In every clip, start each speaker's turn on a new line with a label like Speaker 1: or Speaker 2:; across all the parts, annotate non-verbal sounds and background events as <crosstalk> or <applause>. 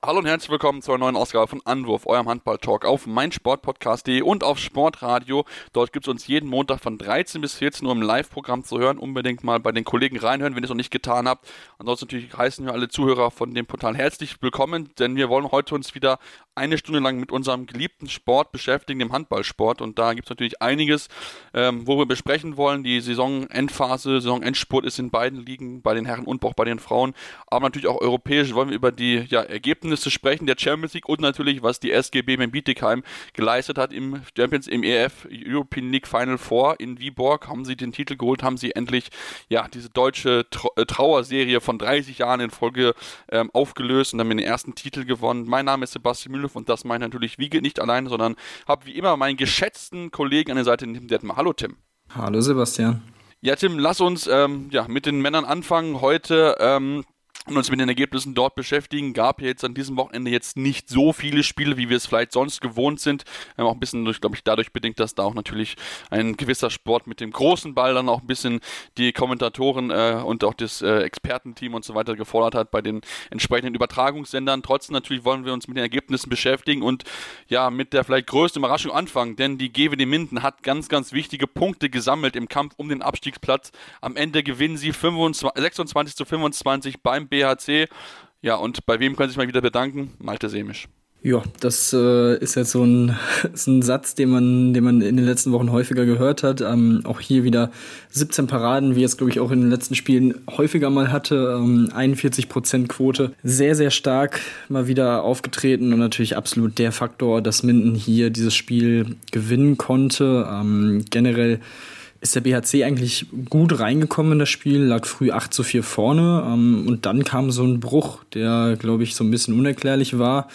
Speaker 1: Hallo und herzlich willkommen zur neuen Ausgabe von Anwurf, eurem Handball-Talk auf meinsportpodcast.de und auf Sportradio. Dort gibt es uns jeden Montag von 13 bis 14 Uhr im Live-Programm zu hören. Unbedingt mal bei den Kollegen reinhören, wenn ihr es noch nicht getan habt. Ansonsten natürlich heißen wir alle Zuhörer von dem Portal herzlich willkommen, denn wir wollen heute uns wieder eine Stunde lang mit unserem geliebten Sport beschäftigen, dem Handballsport. Und da gibt es natürlich einiges, ähm, wo wir besprechen wollen. Die Saisonendphase, Saisonendspurt ist in beiden Ligen, bei den Herren und auch bei den Frauen. Aber natürlich auch europäisch wollen wir über die ja, Ergebnisse sprechen, der Champions League und natürlich, was die SGB mit Bietigheim geleistet hat im Champions, im EF European League Final Four in Viborg. Haben sie den Titel geholt, haben sie endlich ja diese deutsche äh, Trauerserie von 30 Jahren in Folge ähm, aufgelöst und haben den ersten Titel gewonnen. Mein Name ist Sebastian Müller und das meine ich natürlich wie nicht alleine, sondern habe wie immer meinen geschätzten Kollegen an der Seite, Tim Detmer. Hallo Tim.
Speaker 2: Hallo Sebastian.
Speaker 1: Ja, Tim, lass uns ähm, ja, mit den Männern anfangen. Heute ähm, und uns mit den Ergebnissen dort beschäftigen. Gab jetzt an diesem Wochenende jetzt nicht so viele Spiele, wie wir es vielleicht sonst gewohnt sind. Ähm, auch ein bisschen, glaube ich, dadurch bedingt, dass da auch natürlich ein gewisser Sport mit dem großen Ball dann auch ein bisschen die Kommentatoren äh, und auch das äh, Expertenteam und so weiter gefordert hat bei den entsprechenden Übertragungssendern. Trotzdem natürlich wollen wir uns mit den Ergebnissen beschäftigen und ja, mit der vielleicht größten Überraschung anfangen, denn die GWD Minden hat ganz, ganz wichtige Punkte gesammelt im Kampf um den Abstiegsplatz. Am Ende gewinnen sie 25, 26 zu 25 beim BHC. Ja, und bei wem können Sie sich mal wieder bedanken? Malte Semisch.
Speaker 2: Ja, das äh, ist jetzt so ein, <laughs> ist ein Satz, den man, den man in den letzten Wochen häufiger gehört hat. Ähm, auch hier wieder 17 Paraden, wie es, glaube ich, auch in den letzten Spielen häufiger mal hatte. Ähm, 41 Prozent Quote. Sehr, sehr stark mal wieder aufgetreten und natürlich absolut der Faktor, dass Minden hier dieses Spiel gewinnen konnte. Ähm, generell ist der BHC eigentlich gut reingekommen in das Spiel, lag früh 8 zu 4 vorne ähm, und dann kam so ein Bruch, der, glaube ich, so ein bisschen unerklärlich war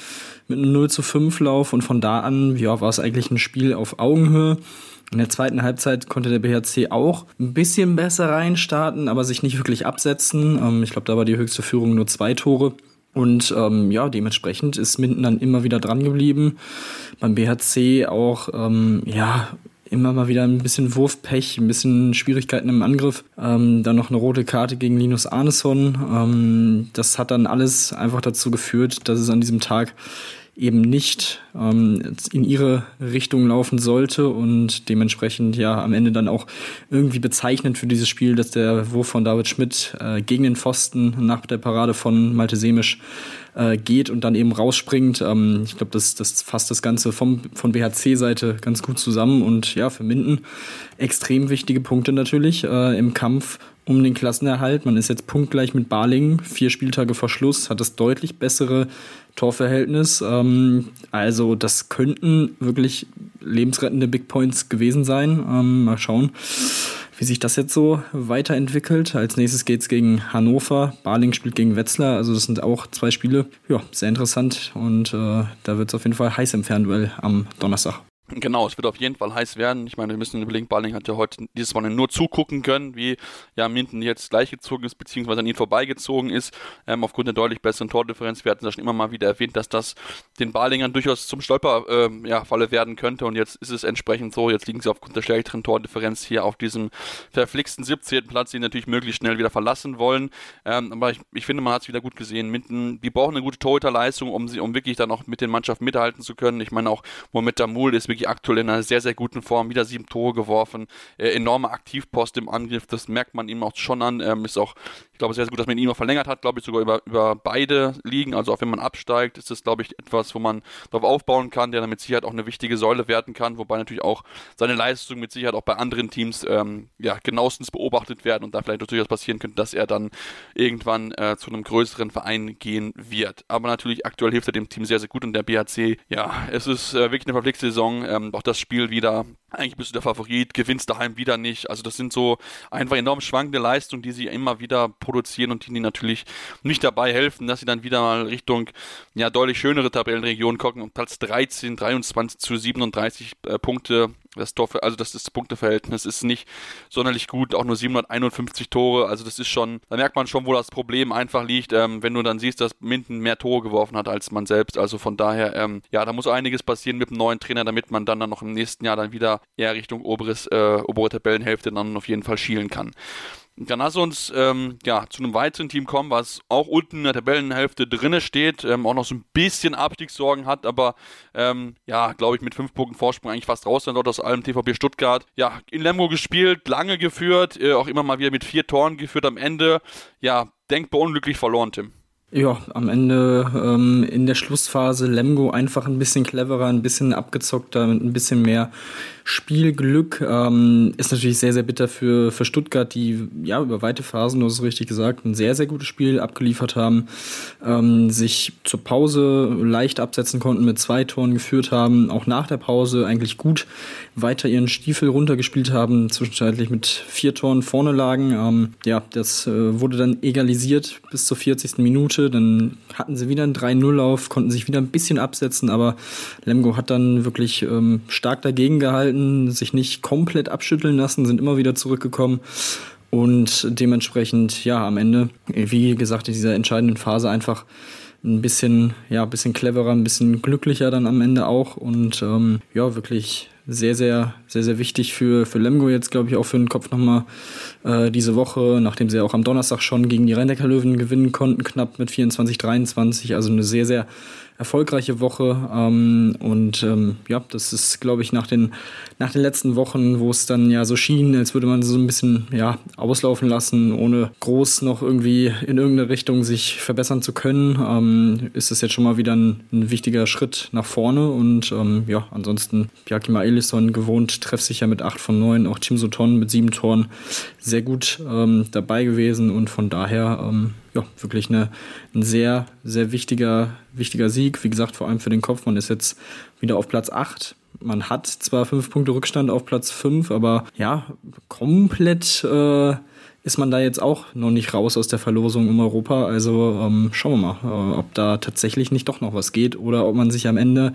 Speaker 2: mit einem 0 zu 5 Lauf und von da an ja, war es eigentlich ein Spiel auf Augenhöhe. In der zweiten Halbzeit konnte der BHC auch ein bisschen besser reinstarten, aber sich nicht wirklich absetzen. Ähm, ich glaube, da war die höchste Führung nur zwei Tore. Und ähm, ja, dementsprechend ist Minden dann immer wieder dran geblieben. Beim BHC auch ähm, ja immer mal wieder ein bisschen Wurfpech, ein bisschen Schwierigkeiten im Angriff. Ähm, dann noch eine rote Karte gegen Linus Arneson. Ähm, das hat dann alles einfach dazu geführt, dass es an diesem Tag eben nicht ähm, in ihre Richtung laufen sollte und dementsprechend ja am Ende dann auch irgendwie bezeichnend für dieses Spiel, dass der Wurf von David Schmidt äh, gegen den Pfosten nach der Parade von Malte Semisch äh, geht und dann eben rausspringt. Ähm, ich glaube, das, das fasst das Ganze vom, von BHC-Seite ganz gut zusammen und ja, für Minden extrem wichtige Punkte natürlich äh, im Kampf um den Klassenerhalt. Man ist jetzt punktgleich mit Barling, vier Spieltage vor Schluss, hat das deutlich bessere Torverhältnis. Ähm, also das könnten wirklich lebensrettende Big Points gewesen sein. Ähm, mal schauen wie sich das jetzt so weiterentwickelt. Als nächstes geht es gegen Hannover. Barling spielt gegen Wetzlar. Also das sind auch zwei Spiele. Ja, sehr interessant. Und äh, da wird es auf jeden Fall heiß im Fernduell am Donnerstag.
Speaker 1: Genau, es wird auf jeden Fall heiß werden. Ich meine, wir müssen überlegen, Balling hat ja heute dieses Mal nur zugucken können, wie ja Minden jetzt gleichgezogen ist, beziehungsweise an ihn vorbeigezogen ist, ähm, aufgrund der deutlich besseren Tordifferenz. Wir hatten das schon immer mal wieder erwähnt, dass das den Balingern durchaus zum Stolperfalle ähm, ja, werden könnte und jetzt ist es entsprechend so, jetzt liegen sie aufgrund der schlechteren Tordifferenz hier auf diesem verflixten 17. Platz, den natürlich möglichst schnell wieder verlassen wollen. Ähm, aber ich, ich, finde, man hat es wieder gut gesehen. Minden, die brauchen eine gute Torhüterleistung, um, sie, um wirklich dann auch mit den Mannschaften mithalten zu können. Ich meine auch, Mohamed Damul ist wirklich wirklich aktuell in einer sehr, sehr guten Form. Wieder sieben Tore geworfen. Äh, enorme Aktivpost im Angriff. Das merkt man ihm auch schon an. Ähm, ist auch, ich glaube, sehr, sehr gut, dass man ihn auch verlängert hat. Glaube ich sogar über, über beide Ligen. Also auch wenn man absteigt, ist das, glaube ich, etwas, wo man darauf aufbauen kann, der dann mit Sicherheit auch eine wichtige Säule werden kann. Wobei natürlich auch seine Leistung mit Sicherheit auch bei anderen Teams ähm, ja, genauestens beobachtet werden und da vielleicht durchaus passieren könnte, dass er dann irgendwann äh, zu einem größeren Verein gehen wird. Aber natürlich aktuell hilft er dem Team sehr, sehr gut und der BHC, ja, es ist äh, wirklich eine verpflichtete Saison ähm, auch das Spiel wieder, eigentlich bist du der Favorit, gewinnst daheim wieder nicht. Also das sind so einfach enorm schwankende Leistungen, die sie immer wieder produzieren und die, natürlich nicht dabei helfen, dass sie dann wieder mal Richtung ja deutlich schönere Tabellenregionen gucken. Und Platz 13, 23 zu 37 äh, Punkte das Tor, also das, das Punkteverhältnis ist nicht sonderlich gut, auch nur 751 Tore, also das ist schon, da merkt man schon, wo das Problem einfach liegt, ähm, wenn du dann siehst, dass Minden mehr Tore geworfen hat als man selbst, also von daher, ähm, ja, da muss einiges passieren mit dem neuen Trainer, damit man dann, dann noch im nächsten Jahr dann wieder eher Richtung oberes, äh, obere Tabellenhälfte dann auf jeden Fall schielen kann. Dann lass uns ähm, ja, zu einem weiteren Team kommen, was auch unten in der Tabellenhälfte drinne steht, ähm, auch noch so ein bisschen Abstiegssorgen hat, aber ähm, ja, glaube ich, mit fünf Punkten Vorsprung eigentlich fast raus sein dort aus allem TVP Stuttgart. Ja, in Lemgo gespielt, lange geführt, äh, auch immer mal wieder mit vier Toren geführt am Ende. Ja, denkbar unglücklich verloren, Tim.
Speaker 2: Ja, am Ende ähm, in der Schlussphase Lemgo einfach ein bisschen cleverer, ein bisschen abgezockter, mit ein bisschen mehr Spielglück. Ähm, ist natürlich sehr, sehr bitter für, für Stuttgart, die ja über weite Phasen, du hast es richtig gesagt, ein sehr, sehr gutes Spiel abgeliefert haben, ähm, sich zur Pause leicht absetzen konnten, mit zwei Toren geführt haben, auch nach der Pause eigentlich gut weiter ihren Stiefel runtergespielt haben, zwischenzeitlich mit vier Toren vorne lagen. Ähm, ja, das äh, wurde dann egalisiert bis zur 40. Minute. Minute, dann hatten sie wieder einen 3-0-Lauf, konnten sich wieder ein bisschen absetzen, aber Lemgo hat dann wirklich ähm, stark dagegen gehalten, sich nicht komplett abschütteln lassen, sind immer wieder zurückgekommen. Und dementsprechend, ja, am Ende, wie gesagt, in dieser entscheidenden Phase einfach ein bisschen, ja, ein bisschen cleverer, ein bisschen glücklicher dann am Ende auch und ähm, ja, wirklich sehr, sehr, sehr, sehr wichtig für, für Lemgo jetzt, glaube ich, auch für den Kopf nochmal äh, diese Woche, nachdem sie auch am Donnerstag schon gegen die Rhein-Neckar Löwen gewinnen konnten, knapp mit 24, 23. Also eine sehr, sehr erfolgreiche Woche. Ähm, und ähm, ja, das ist, glaube ich, nach den, nach den letzten Wochen, wo es dann ja so schien, als würde man so ein bisschen ja, auslaufen lassen, ohne groß noch irgendwie in irgendeine Richtung sich verbessern zu können, ähm, ist es jetzt schon mal wieder ein, ein wichtiger Schritt nach vorne. Und ähm, ja, ansonsten Jakima Elisson gewohnt treffsicher mit 8 von 9, auch Tim Soton mit 7 Toren sehr gut ähm, dabei gewesen und von daher ähm, ja, wirklich eine, ein sehr, sehr wichtiger, wichtiger Sieg. Wie gesagt, vor allem für den Kopf. Man ist jetzt wieder auf Platz 8. Man hat zwar fünf Punkte Rückstand auf Platz 5, aber ja, komplett äh, ist man da jetzt auch noch nicht raus aus der Verlosung im Europa. Also ähm, schauen wir mal, äh, ob da tatsächlich nicht doch noch was geht oder ob man sich am Ende,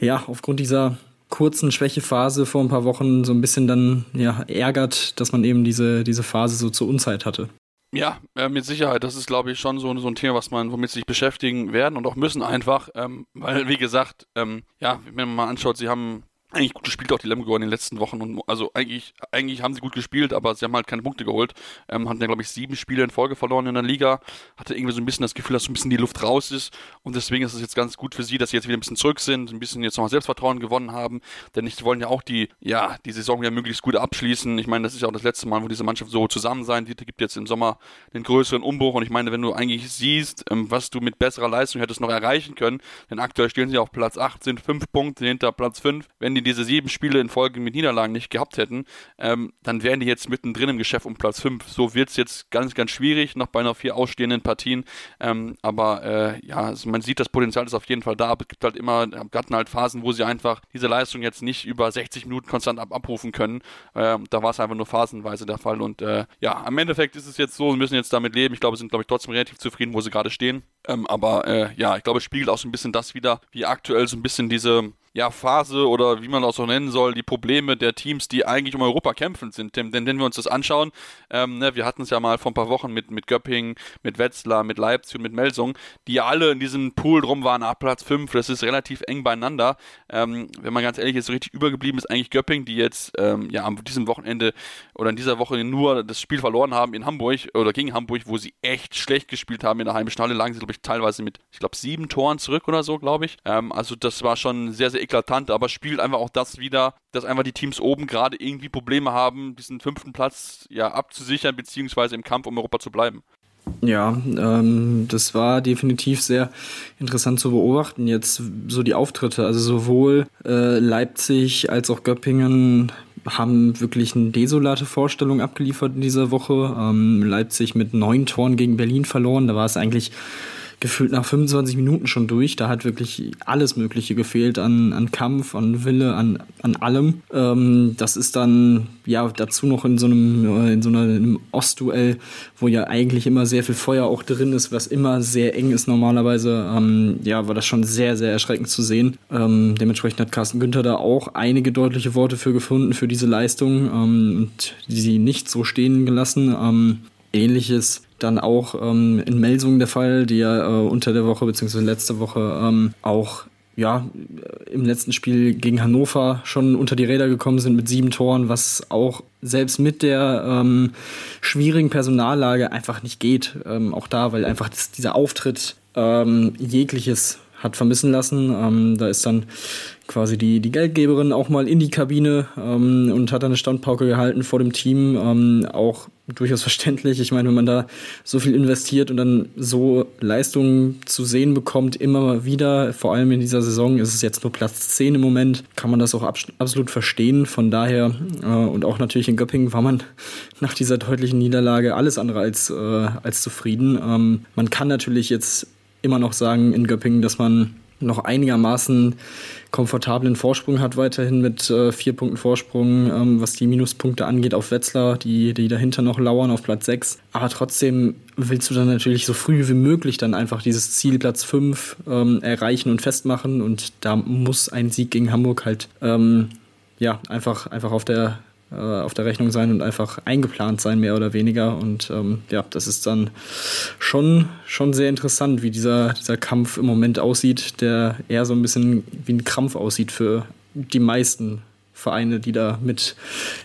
Speaker 2: ja, aufgrund dieser kurzen Schwächephase vor ein paar Wochen so ein bisschen dann ja, ärgert, dass man eben diese, diese Phase so zur Unzeit hatte.
Speaker 1: Ja, äh, mit Sicherheit. Das ist, glaube ich, schon so, so ein Thema, was man, womit sich beschäftigen werden und auch müssen einfach, ähm, weil, wie gesagt, ähm, ja, wenn man mal anschaut, sie haben eigentlich gut gespielt, auch die Lemgo in den letzten Wochen. Und also eigentlich, eigentlich haben sie gut gespielt, aber sie haben halt keine Punkte geholt. Ähm, hatten ja, glaube ich, sieben Spiele in Folge verloren in der Liga. Hatte irgendwie so ein bisschen das Gefühl, dass so ein bisschen die Luft raus ist. Und deswegen ist es jetzt ganz gut für sie, dass sie jetzt wieder ein bisschen zurück sind, ein bisschen jetzt nochmal Selbstvertrauen gewonnen haben. Denn sie wollen ja auch die, ja, die Saison ja möglichst gut abschließen. Ich meine, das ist ja auch das letzte Mal, wo diese Mannschaft so zusammen sein wird. gibt jetzt im Sommer einen größeren Umbruch. Und ich meine, wenn du eigentlich siehst, ähm, was du mit besserer Leistung hättest noch erreichen können, denn aktuell stehen sie auf Platz 8, sind fünf Punkte hinter Platz 5. Wenn die diese sieben Spiele in Folge mit Niederlagen nicht gehabt hätten, ähm, dann wären die jetzt mittendrin im Geschäft um Platz 5. So wird es jetzt ganz, ganz schwierig, noch bei noch vier ausstehenden Partien. Ähm, aber äh, ja, also man sieht, das Potenzial ist auf jeden Fall da, aber es gibt halt immer, hatten halt Phasen, wo sie einfach diese Leistung jetzt nicht über 60 Minuten konstant ab abrufen können. Ähm, da war es einfach nur phasenweise der Fall. Und äh, ja, am Endeffekt ist es jetzt so, sie müssen jetzt damit leben. Ich glaube, sind, glaube ich, trotzdem relativ zufrieden, wo sie gerade stehen. Ähm, aber äh, ja, ich glaube, es spiegelt auch so ein bisschen das wieder, wie aktuell so ein bisschen diese ja, Phase oder wie man das auch nennen soll, die Probleme der Teams, die eigentlich um Europa kämpfen sind. Denn, denn wenn wir uns das anschauen, ähm, ne, wir hatten es ja mal vor ein paar Wochen mit, mit Göppingen, mit Wetzlar, mit Leipzig und mit Melsung, die alle in diesem Pool drum waren, ab Platz 5, das ist relativ eng beieinander. Ähm, wenn man ganz ehrlich ist, so richtig übergeblieben ist eigentlich Göppingen, die jetzt ähm, ja am diesem Wochenende oder in dieser Woche nur das Spiel verloren haben in Hamburg oder gegen Hamburg, wo sie echt schlecht gespielt haben in der heimischen lagen sie, glaube ich, teilweise mit, ich glaube, sieben Toren zurück oder so, glaube ich. Ähm, also das war schon sehr, sehr eklatant, aber spielt einfach auch das wieder, dass einfach die Teams oben gerade irgendwie Probleme haben, diesen fünften Platz ja abzusichern, beziehungsweise im Kampf um Europa zu bleiben.
Speaker 2: Ja, ähm, das war definitiv sehr interessant zu beobachten. Jetzt so die Auftritte, also sowohl äh, Leipzig als auch Göppingen haben wirklich eine desolate Vorstellung abgeliefert in dieser Woche. Ähm, Leipzig mit neun Toren gegen Berlin verloren. Da war es eigentlich gefühlt nach 25 Minuten schon durch. Da hat wirklich alles Mögliche gefehlt an, an Kampf, an Wille, an, an allem. Ähm, das ist dann ja dazu noch in so einem, äh, in so einem Ostduell, wo ja eigentlich immer sehr viel Feuer auch drin ist, was immer sehr eng ist normalerweise. Ähm, ja, war das schon sehr, sehr erschreckend zu sehen. Ähm, dementsprechend hat Carsten Günther da auch einige deutliche Worte für gefunden, für diese Leistung ähm, und sie nicht so stehen gelassen. Ähnliches dann auch ähm, in Melsungen der Fall, die ja äh, unter der Woche bzw. letzte Woche ähm, auch ja, im letzten Spiel gegen Hannover schon unter die Räder gekommen sind mit sieben Toren, was auch selbst mit der ähm, schwierigen Personallage einfach nicht geht. Ähm, auch da, weil einfach das, dieser Auftritt ähm, jegliches hat vermissen lassen. Ähm, da ist dann quasi die, die Geldgeberin auch mal in die Kabine ähm, und hat dann eine Standpauke gehalten vor dem Team. Ähm, auch durchaus verständlich. Ich meine, wenn man da so viel investiert und dann so Leistungen zu sehen bekommt, immer mal wieder, vor allem in dieser Saison ist es jetzt nur Platz 10 im Moment, kann man das auch absolut verstehen. Von daher äh, und auch natürlich in Göppingen war man <laughs> nach dieser deutlichen Niederlage alles andere als, äh, als zufrieden. Ähm, man kann natürlich jetzt immer noch sagen in Göppingen, dass man noch einigermaßen komfortablen Vorsprung hat, weiterhin mit äh, vier Punkten Vorsprung, ähm, was die Minuspunkte angeht auf Wetzlar, die, die dahinter noch lauern auf Platz 6. Aber trotzdem willst du dann natürlich so früh wie möglich dann einfach dieses Ziel Platz 5 ähm, erreichen und festmachen. Und da muss ein Sieg gegen Hamburg halt ähm, ja, einfach, einfach auf der äh, auf der Rechnung sein und einfach eingeplant sein, mehr oder weniger. Und ähm, ja, das ist dann schon, schon sehr interessant, wie dieser, dieser Kampf im Moment aussieht, der eher so ein bisschen wie ein Krampf aussieht für die meisten Vereine, die da mit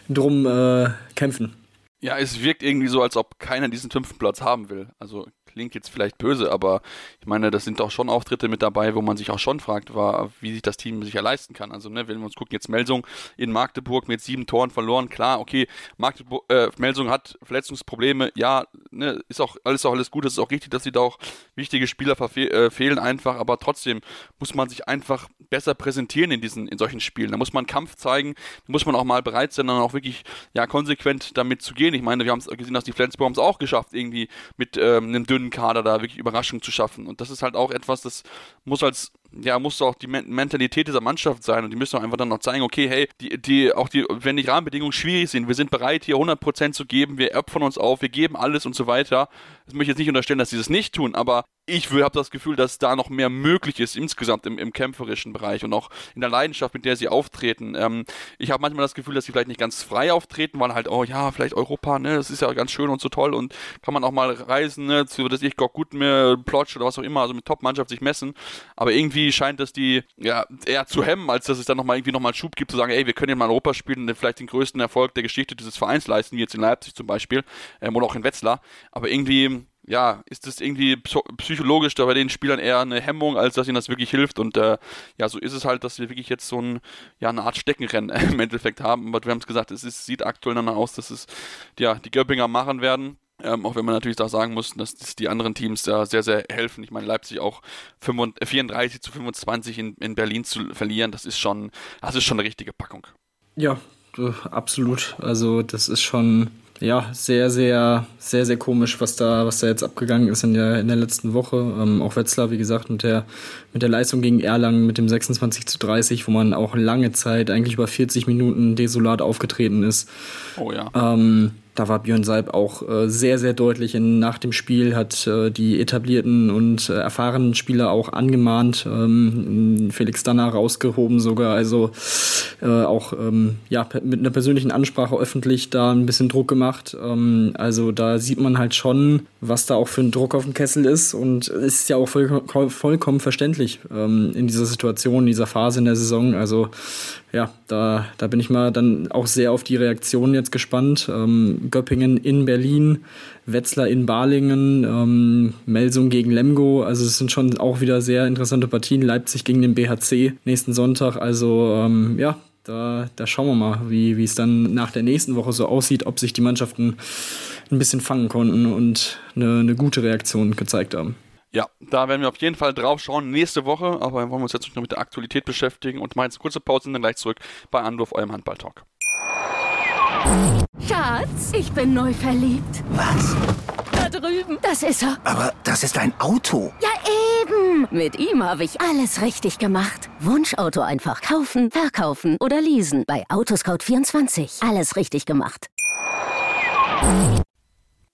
Speaker 2: drum äh, kämpfen.
Speaker 1: Ja, es wirkt irgendwie so, als ob keiner diesen fünften Platz haben will. Also klingt jetzt vielleicht böse, aber ich meine, das sind doch schon Auftritte mit dabei, wo man sich auch schon fragt, war, wie sich das Team sicher leisten kann. Also, ne, wenn wir uns gucken, jetzt Melsung in Magdeburg mit sieben Toren verloren, klar, okay, Magdeburg, äh, Melsung hat Verletzungsprobleme, ja, ne, ist auch alles auch alles gut, es ist auch richtig, dass sie da auch wichtige Spieler äh, fehlen einfach, aber trotzdem muss man sich einfach besser präsentieren in diesen, in solchen Spielen. Da muss man Kampf zeigen, da muss man auch mal bereit sein, dann auch wirklich, ja, konsequent damit zu gehen. Ich meine, wir haben es gesehen, dass die Flensburg es auch geschafft, irgendwie mit ähm, einem dünnen dünnen Kader da wirklich Überraschung zu schaffen. Und das ist halt auch etwas, das muss als ja, muss auch die Mentalität dieser Mannschaft sein und die müssen auch einfach dann noch zeigen, okay, hey, die, die, auch die, wenn die Rahmenbedingungen schwierig sind, wir sind bereit, hier 100% zu geben, wir opfern uns auf, wir geben alles und so weiter. Das möchte ich jetzt nicht unterstellen, dass sie das nicht tun, aber ich habe das Gefühl, dass da noch mehr möglich ist insgesamt im, im kämpferischen Bereich und auch in der Leidenschaft, mit der sie auftreten. Ähm, ich habe manchmal das Gefühl, dass sie vielleicht nicht ganz frei auftreten, weil halt, oh ja, vielleicht Europa, ne, das ist ja ganz schön und so toll und kann man auch mal reisen, ne, zu, dass ich gut mir Plotsch oder was auch immer, also mit Top-Mannschaft sich messen. Aber irgendwie scheint das die, ja, eher zu hemmen, als dass es dann nochmal irgendwie nochmal Schub gibt, zu sagen, ey, wir können ja mal Europa spielen und vielleicht den größten Erfolg der Geschichte dieses Vereins leisten, wie jetzt in Leipzig zum Beispiel, ähm, oder auch in Wetzlar. Aber irgendwie, ja, ist das irgendwie psychologisch da bei den Spielern eher eine Hemmung, als dass ihnen das wirklich hilft. Und äh, ja, so ist es halt, dass wir wirklich jetzt so ein, ja, eine Art Steckenrennen <laughs> im Endeffekt haben. Aber wir haben es gesagt, es sieht aktuell danach aus, dass es ja, die Göppinger machen werden. Ähm, auch wenn man natürlich da sagen muss, dass, die anderen Teams da sehr, sehr helfen. Ich meine, Leipzig auch 35, 34 zu 25 in, in Berlin zu verlieren, das ist schon, das ist schon eine richtige Packung.
Speaker 2: Ja, absolut. Also das ist schon ja, sehr, sehr, sehr, sehr komisch, was da, was da jetzt abgegangen ist in der, in der letzten Woche. Ähm, auch Wetzlar, wie gesagt, mit der, mit der Leistung gegen Erlangen mit dem 26 zu 30, wo man auch lange Zeit, eigentlich über 40 Minuten desolat aufgetreten ist.
Speaker 1: Oh ja.
Speaker 2: Ähm, da war Björn Seib auch äh, sehr, sehr deutlich in, nach dem Spiel, hat äh, die etablierten und äh, erfahrenen Spieler auch angemahnt, ähm, Felix Danner rausgehoben sogar, also äh, auch ähm, ja, mit einer persönlichen Ansprache öffentlich da ein bisschen Druck gemacht. Ähm, also da sieht man halt schon, was da auch für ein Druck auf dem Kessel ist und es ist ja auch voll, vollkommen verständlich ähm, in dieser Situation, in dieser Phase in der Saison. Also ja, da, da bin ich mal dann auch sehr auf die Reaktionen jetzt gespannt. Ähm, Göppingen in Berlin, Wetzlar in Balingen, ähm, Melsung gegen Lemgo. Also es sind schon auch wieder sehr interessante Partien. Leipzig gegen den BHC nächsten Sonntag. Also ähm, ja, da, da schauen wir mal, wie, es dann nach der nächsten Woche so aussieht, ob sich die Mannschaften ein bisschen fangen konnten und eine, eine gute Reaktion gezeigt haben.
Speaker 1: Ja, da werden wir auf jeden Fall drauf schauen nächste Woche, aber wollen wir uns jetzt noch mit der Aktualität beschäftigen und mal jetzt eine kurze Pause und dann gleich zurück bei Anruf, eurem Handball-Talk.
Speaker 3: Schatz, ich bin neu verliebt.
Speaker 4: Was?
Speaker 3: Da drüben. Das ist er.
Speaker 4: Aber das ist ein Auto.
Speaker 3: Ja, eben. Mit ihm habe ich alles richtig gemacht. Wunschauto einfach kaufen, verkaufen oder leasen. Bei Autoscout24. Alles richtig gemacht.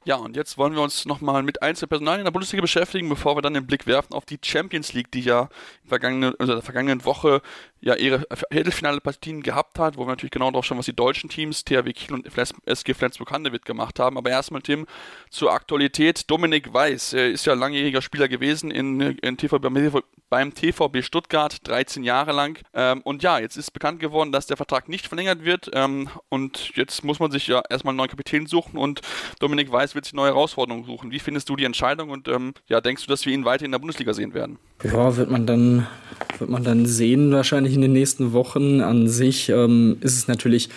Speaker 1: Ja, und jetzt wollen wir uns nochmal mit Einzelpersonal in der Bundesliga beschäftigen, bevor wir dann den Blick werfen auf die Champions League, die ja in, vergangenen, also der vergangenen Woche ja, ihre Viertelfinale-Partien gehabt hat, wo wir natürlich genau drauf schauen, was die deutschen Teams, THW Kiel und SG Flensburg-Handewitt gemacht haben. Aber erstmal, Tim, zur Aktualität. Dominik Weiß er ist ja langjähriger Spieler gewesen in, in TV, beim TVB Stuttgart, 13 Jahre lang. Ähm, und ja, jetzt ist bekannt geworden, dass der Vertrag nicht verlängert wird. Ähm, und jetzt muss man sich ja erstmal einen neuen Kapitän suchen und Dominik Weiß wird sich neue Herausforderungen suchen. Wie findest du die Entscheidung und ähm, ja, denkst du, dass wir ihn weiter in der Bundesliga sehen werden?
Speaker 2: Ja, wird man dann, wird man dann sehen, wahrscheinlich in den nächsten Wochen. An sich ähm, ist es natürlich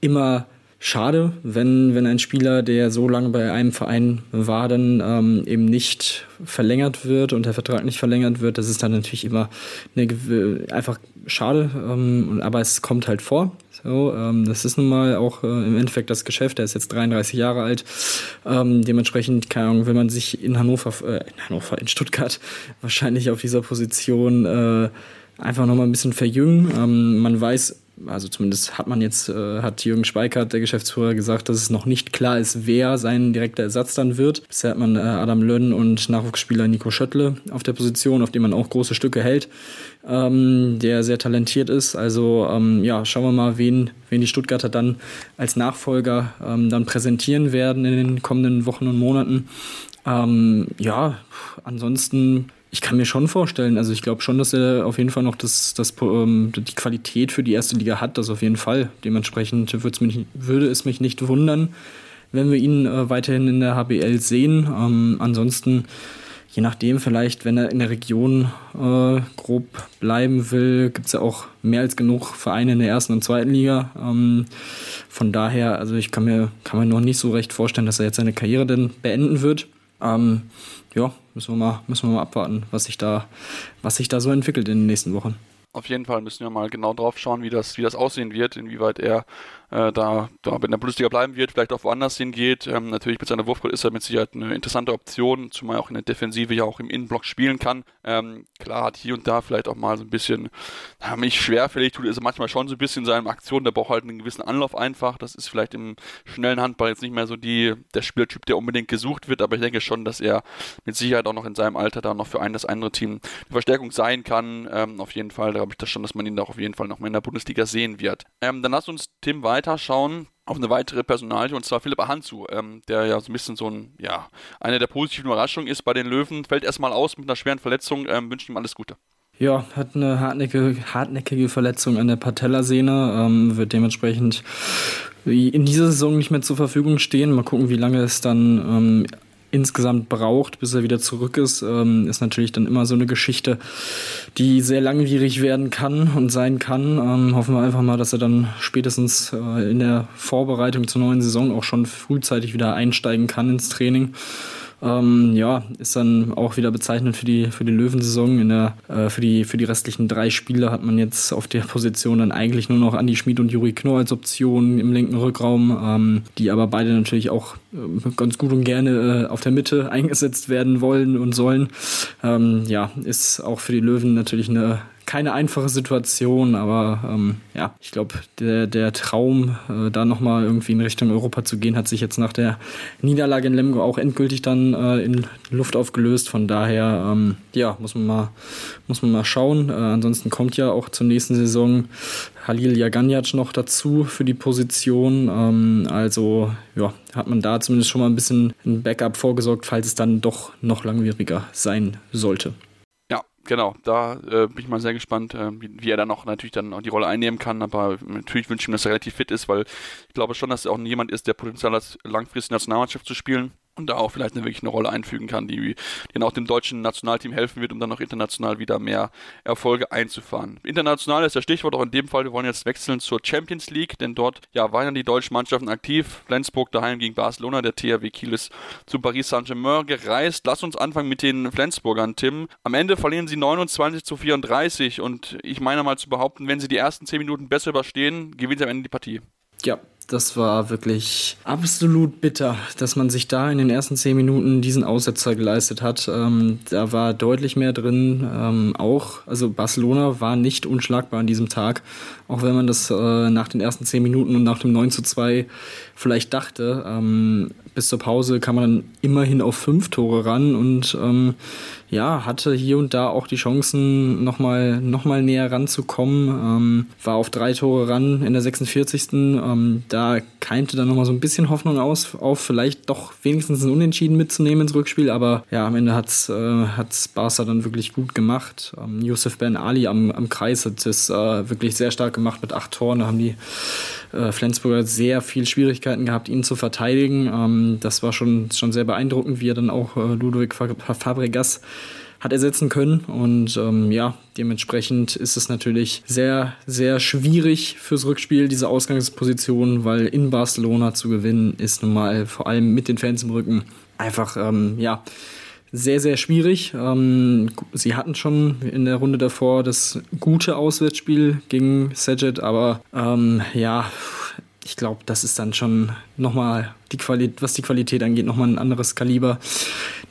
Speaker 2: immer schade, wenn, wenn ein Spieler, der so lange bei einem Verein war, dann ähm, eben nicht verlängert wird und der Vertrag nicht verlängert wird. Das ist dann natürlich immer eine, einfach schade, ähm, aber es kommt halt vor. So, ähm, das ist nun mal auch äh, im Endeffekt das Geschäft. Er ist jetzt 33 Jahre alt. Ähm, dementsprechend, keine Ahnung, will man sich in Hannover, äh, in Hannover, in Stuttgart <laughs> wahrscheinlich auf dieser Position äh, einfach nochmal ein bisschen verjüngen. Ähm, man weiß, also zumindest hat man jetzt, äh, hat Jürgen Speikert, der Geschäftsführer, gesagt, dass es noch nicht klar ist, wer sein direkter Ersatz dann wird. Bisher hat man äh, Adam Lönn und Nachwuchsspieler Nico Schöttle auf der Position, auf dem man auch große Stücke hält, ähm, der sehr talentiert ist. Also ähm, ja, schauen wir mal, wen, wen die Stuttgarter dann als Nachfolger ähm, dann präsentieren werden in den kommenden Wochen und Monaten. Ähm, ja, ansonsten ich kann mir schon vorstellen, also ich glaube schon, dass er auf jeden Fall noch das, das, ähm, die Qualität für die erste Liga hat, das auf jeden Fall. Dementsprechend mich, würde es mich nicht wundern, wenn wir ihn äh, weiterhin in der HBL sehen. Ähm, ansonsten, je nachdem, vielleicht, wenn er in der Region äh, grob bleiben will, gibt es ja auch mehr als genug Vereine in der ersten und zweiten Liga. Ähm, von daher, also ich kann mir, kann mir noch nicht so recht vorstellen, dass er jetzt seine Karriere denn beenden wird. Ähm, ja, müssen wir mal, müssen wir mal abwarten, was sich da, was sich da so entwickelt in den nächsten Wochen.
Speaker 1: Auf jeden Fall müssen wir mal genau drauf schauen, wie das, wie das aussehen wird, inwieweit er äh, da, da in der Bundesliga bleiben wird, vielleicht auch woanders hingeht. Ähm, natürlich mit seiner Wurfquote ist er mit Sicherheit eine interessante Option, zumal er auch in der Defensive ja auch im Innenblock spielen kann. Ähm, klar hat hier und da vielleicht auch mal so ein bisschen, ja, mich schwerfällig tut es manchmal schon so ein bisschen in seinen Aktionen, der braucht halt einen gewissen Anlauf einfach. Das ist vielleicht im schnellen Handball jetzt nicht mehr so die, der Spieltyp, der unbedingt gesucht wird, aber ich denke schon, dass er mit Sicherheit auch noch in seinem Alter da noch für ein das andere Team eine Verstärkung sein kann. Ähm, auf jeden Fall, da glaube ich das schon, dass man ihn da auf jeden Fall noch mal in der Bundesliga sehen wird. Ähm, dann lass uns Tim weiter weiterschauen auf eine weitere Personalie und zwar Philipp Hanzu, ähm, der ja so ein bisschen so ein, ja, eine der positiven Überraschungen ist bei den Löwen, fällt erstmal aus mit einer schweren Verletzung, ähm, wünsche ihm alles Gute.
Speaker 2: Ja, hat eine hartnäckige, hartnäckige Verletzung an der Patellasehne, ähm, wird dementsprechend in dieser Saison nicht mehr zur Verfügung stehen. Mal gucken, wie lange es dann ähm, insgesamt braucht, bis er wieder zurück ist, ähm, ist natürlich dann immer so eine Geschichte, die sehr langwierig werden kann und sein kann. Ähm, hoffen wir einfach mal, dass er dann spätestens äh, in der Vorbereitung zur neuen Saison auch schon frühzeitig wieder einsteigen kann ins Training. Ähm, ja, ist dann auch wieder bezeichnend für die, für die Löwensaison. In der, äh, für, die, für die restlichen drei Spiele hat man jetzt auf der Position dann eigentlich nur noch Andi Schmid und Juri Knorr als Option im linken Rückraum, ähm, die aber beide natürlich auch äh, ganz gut und gerne äh, auf der Mitte <laughs> eingesetzt werden wollen und sollen. Ähm, ja, ist auch für die Löwen natürlich eine keine einfache Situation, aber ähm, ja, ich glaube, der, der Traum, äh, da nochmal irgendwie in Richtung Europa zu gehen, hat sich jetzt nach der Niederlage in Lemgo auch endgültig dann äh, in Luft aufgelöst. Von daher, ähm, ja, muss man mal, muss man mal schauen. Äh, ansonsten kommt ja auch zur nächsten Saison Halil Jaganjac noch dazu für die Position. Ähm, also ja, hat man da zumindest schon mal ein bisschen ein Backup vorgesorgt, falls es dann doch noch langwieriger sein sollte
Speaker 1: genau, da äh, bin ich mal sehr gespannt, äh, wie, wie, er dann auch natürlich dann auch die Rolle einnehmen kann. Aber natürlich wünsche ich ihm, dass er relativ fit ist, weil ich glaube schon, dass er auch jemand ist, der Potenzial hat, langfristig Nationalmannschaft zu spielen und da auch vielleicht eine, wirklich eine Rolle einfügen kann, die, die dann auch dem deutschen Nationalteam helfen wird, um dann auch international wieder mehr Erfolge einzufahren. International ist das Stichwort auch in dem Fall. Wir wollen jetzt wechseln zur Champions League, denn dort ja waren die deutschen Mannschaften aktiv. Flensburg daheim gegen Barcelona, der THW Kiel ist zu Paris Saint-Germain gereist. Lass uns anfangen mit den Flensburgern, Tim. Am Ende verlieren sie 29 zu 34 und ich meine mal zu behaupten, wenn sie die ersten 10 Minuten besser überstehen, gewinnen sie am Ende die Partie.
Speaker 2: Ja, das war wirklich absolut bitter, dass man sich da in den ersten zehn Minuten diesen Aussetzer geleistet hat. Ähm, da war deutlich mehr drin. Ähm, auch, also Barcelona war nicht unschlagbar an diesem Tag, auch wenn man das äh, nach den ersten zehn Minuten und nach dem 9 zu 2 vielleicht dachte. Ähm, bis zur Pause kam man dann immerhin auf fünf Tore ran und ähm, ja, hatte hier und da auch die Chancen, nochmal noch mal näher ranzukommen. Ähm, war auf drei Tore ran in der 46. Ähm, da keimte dann nochmal so ein bisschen Hoffnung aus, auf vielleicht doch wenigstens ein Unentschieden mitzunehmen ins Rückspiel. Aber ja, am Ende hat's äh, hat's Barca dann wirklich gut gemacht. Ähm, Yusuf Ben Ali am, am Kreis hat es äh, wirklich sehr stark gemacht mit acht Toren. Da haben die äh, Flensburger sehr viel Schwierigkeiten gehabt, ihn zu verteidigen. Ähm, das war schon, schon sehr beeindruckend, wie er dann auch äh, Ludovic Fabregas hat ersetzen können. Und ähm, ja, dementsprechend ist es natürlich sehr, sehr schwierig fürs Rückspiel, diese Ausgangsposition, weil in Barcelona zu gewinnen ist nun mal vor allem mit den Fans im Rücken einfach, ähm, ja, sehr, sehr schwierig. Ähm, sie hatten schon in der Runde davor das gute Auswärtsspiel gegen Sajet, aber ähm, ja, ich glaube, das ist dann schon nochmal, die was die Qualität angeht, nochmal ein anderes Kaliber.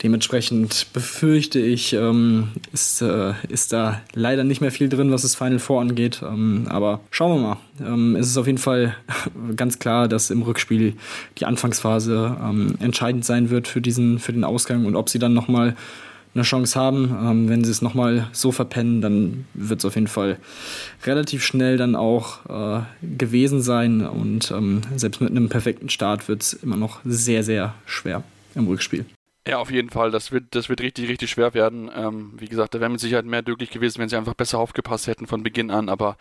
Speaker 2: Dementsprechend befürchte ich, ähm, ist, äh, ist da leider nicht mehr viel drin, was das Final Four angeht. Ähm, aber schauen wir mal. Ähm, es ist auf jeden Fall <laughs> ganz klar, dass im Rückspiel die Anfangsphase ähm, entscheidend sein wird für, diesen, für den Ausgang und ob sie dann nochmal eine Chance haben. Ähm, wenn sie es nochmal so verpennen, dann wird es auf jeden Fall relativ schnell dann auch äh, gewesen sein. Und ähm, selbst mit einem perfekten Start wird es immer noch sehr, sehr schwer im Rückspiel.
Speaker 1: Ja, auf jeden Fall. Das wird, das wird richtig, richtig schwer werden. Ähm, wie gesagt, da wäre mit Sicherheit mehr möglich gewesen, wenn sie einfach besser aufgepasst hätten von Beginn an. Aber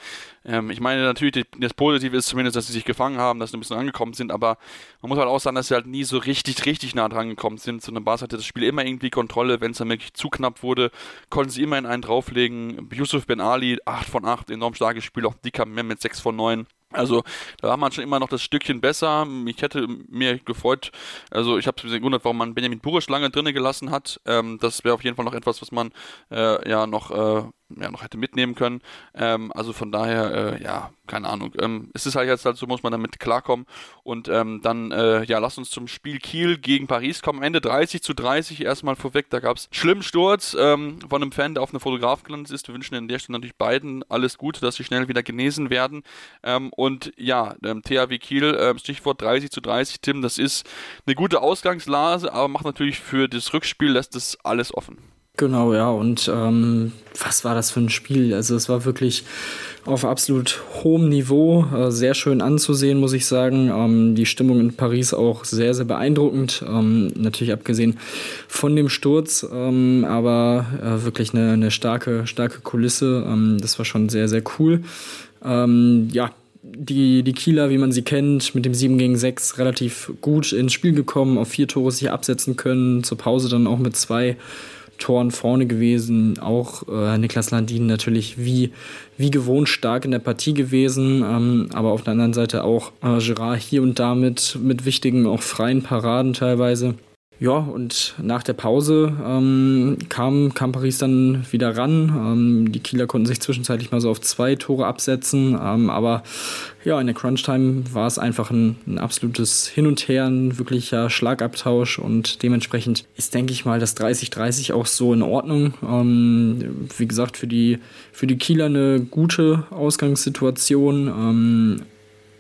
Speaker 1: ähm, ich meine natürlich, das Positive ist zumindest, dass sie sich gefangen haben, dass sie ein bisschen angekommen sind. Aber man muss halt auch sagen, dass sie halt nie so richtig, richtig nah dran gekommen sind. Eine Bas hatte das Spiel immer irgendwie Kontrolle. Wenn es dann wirklich zu knapp wurde, konnten sie immer in einen drauflegen. Yusuf Ben Ali, 8 von 8, enorm starkes Spiel. Auch Dika mit 6 von 9. Also da war man schon immer noch das Stückchen besser. Ich hätte mir gefreut, also ich habe mich gewundert, warum man Benjamin Burisch lange drinnen gelassen hat. Ähm, das wäre auf jeden Fall noch etwas, was man äh, ja noch äh, ja, noch hätte mitnehmen können. Ähm, also von daher, äh, ja, keine Ahnung. Ähm, es ist halt jetzt halt so, muss man damit klarkommen. Und ähm, dann, äh, ja, lass uns zum Spiel Kiel gegen Paris kommen. Ende 30 zu 30 erstmal vorweg. Da gab es schlimmen Sturz ähm, von einem Fan, der auf eine Fotograf gelandet ist. Wir wünschen an der Stelle natürlich beiden alles Gute, dass sie schnell wieder genesen werden. Ähm, und ja, ähm, THW Kiel, ähm, Stichwort 30 zu 30, Tim, das ist eine gute Ausgangslase, aber macht natürlich für das Rückspiel, lässt das alles offen.
Speaker 2: Genau, ja. Und ähm, was war das für ein Spiel? Also es war wirklich auf absolut hohem Niveau, äh, sehr schön anzusehen, muss ich sagen. Ähm, die Stimmung in Paris auch sehr, sehr beeindruckend. Ähm, natürlich abgesehen von dem Sturz, ähm, aber äh, wirklich eine, eine starke, starke Kulisse. Ähm, das war schon sehr, sehr cool. Ähm, ja, die, die Kieler, wie man sie kennt, mit dem 7 gegen 6 relativ gut ins Spiel gekommen, auf vier Tore sich absetzen können, zur Pause dann auch mit zwei Toren vorne gewesen. Auch äh, Niklas Landin natürlich wie, wie gewohnt stark in der Partie gewesen. Ähm, aber auf der anderen Seite auch äh, Gerard hier und da mit, mit wichtigen, auch freien Paraden teilweise. Ja, und nach der Pause ähm, kam, kam Paris dann wieder ran. Ähm, die Kieler konnten sich zwischenzeitlich mal so auf zwei Tore absetzen. Ähm, aber ja, in der Crunch-Time war es einfach ein, ein, absolutes Hin und Her, ein wirklicher Schlagabtausch. Und dementsprechend ist, denke ich mal, das 30-30 auch so in Ordnung. Ähm, wie gesagt, für die, für die Kieler eine gute Ausgangssituation. Ähm,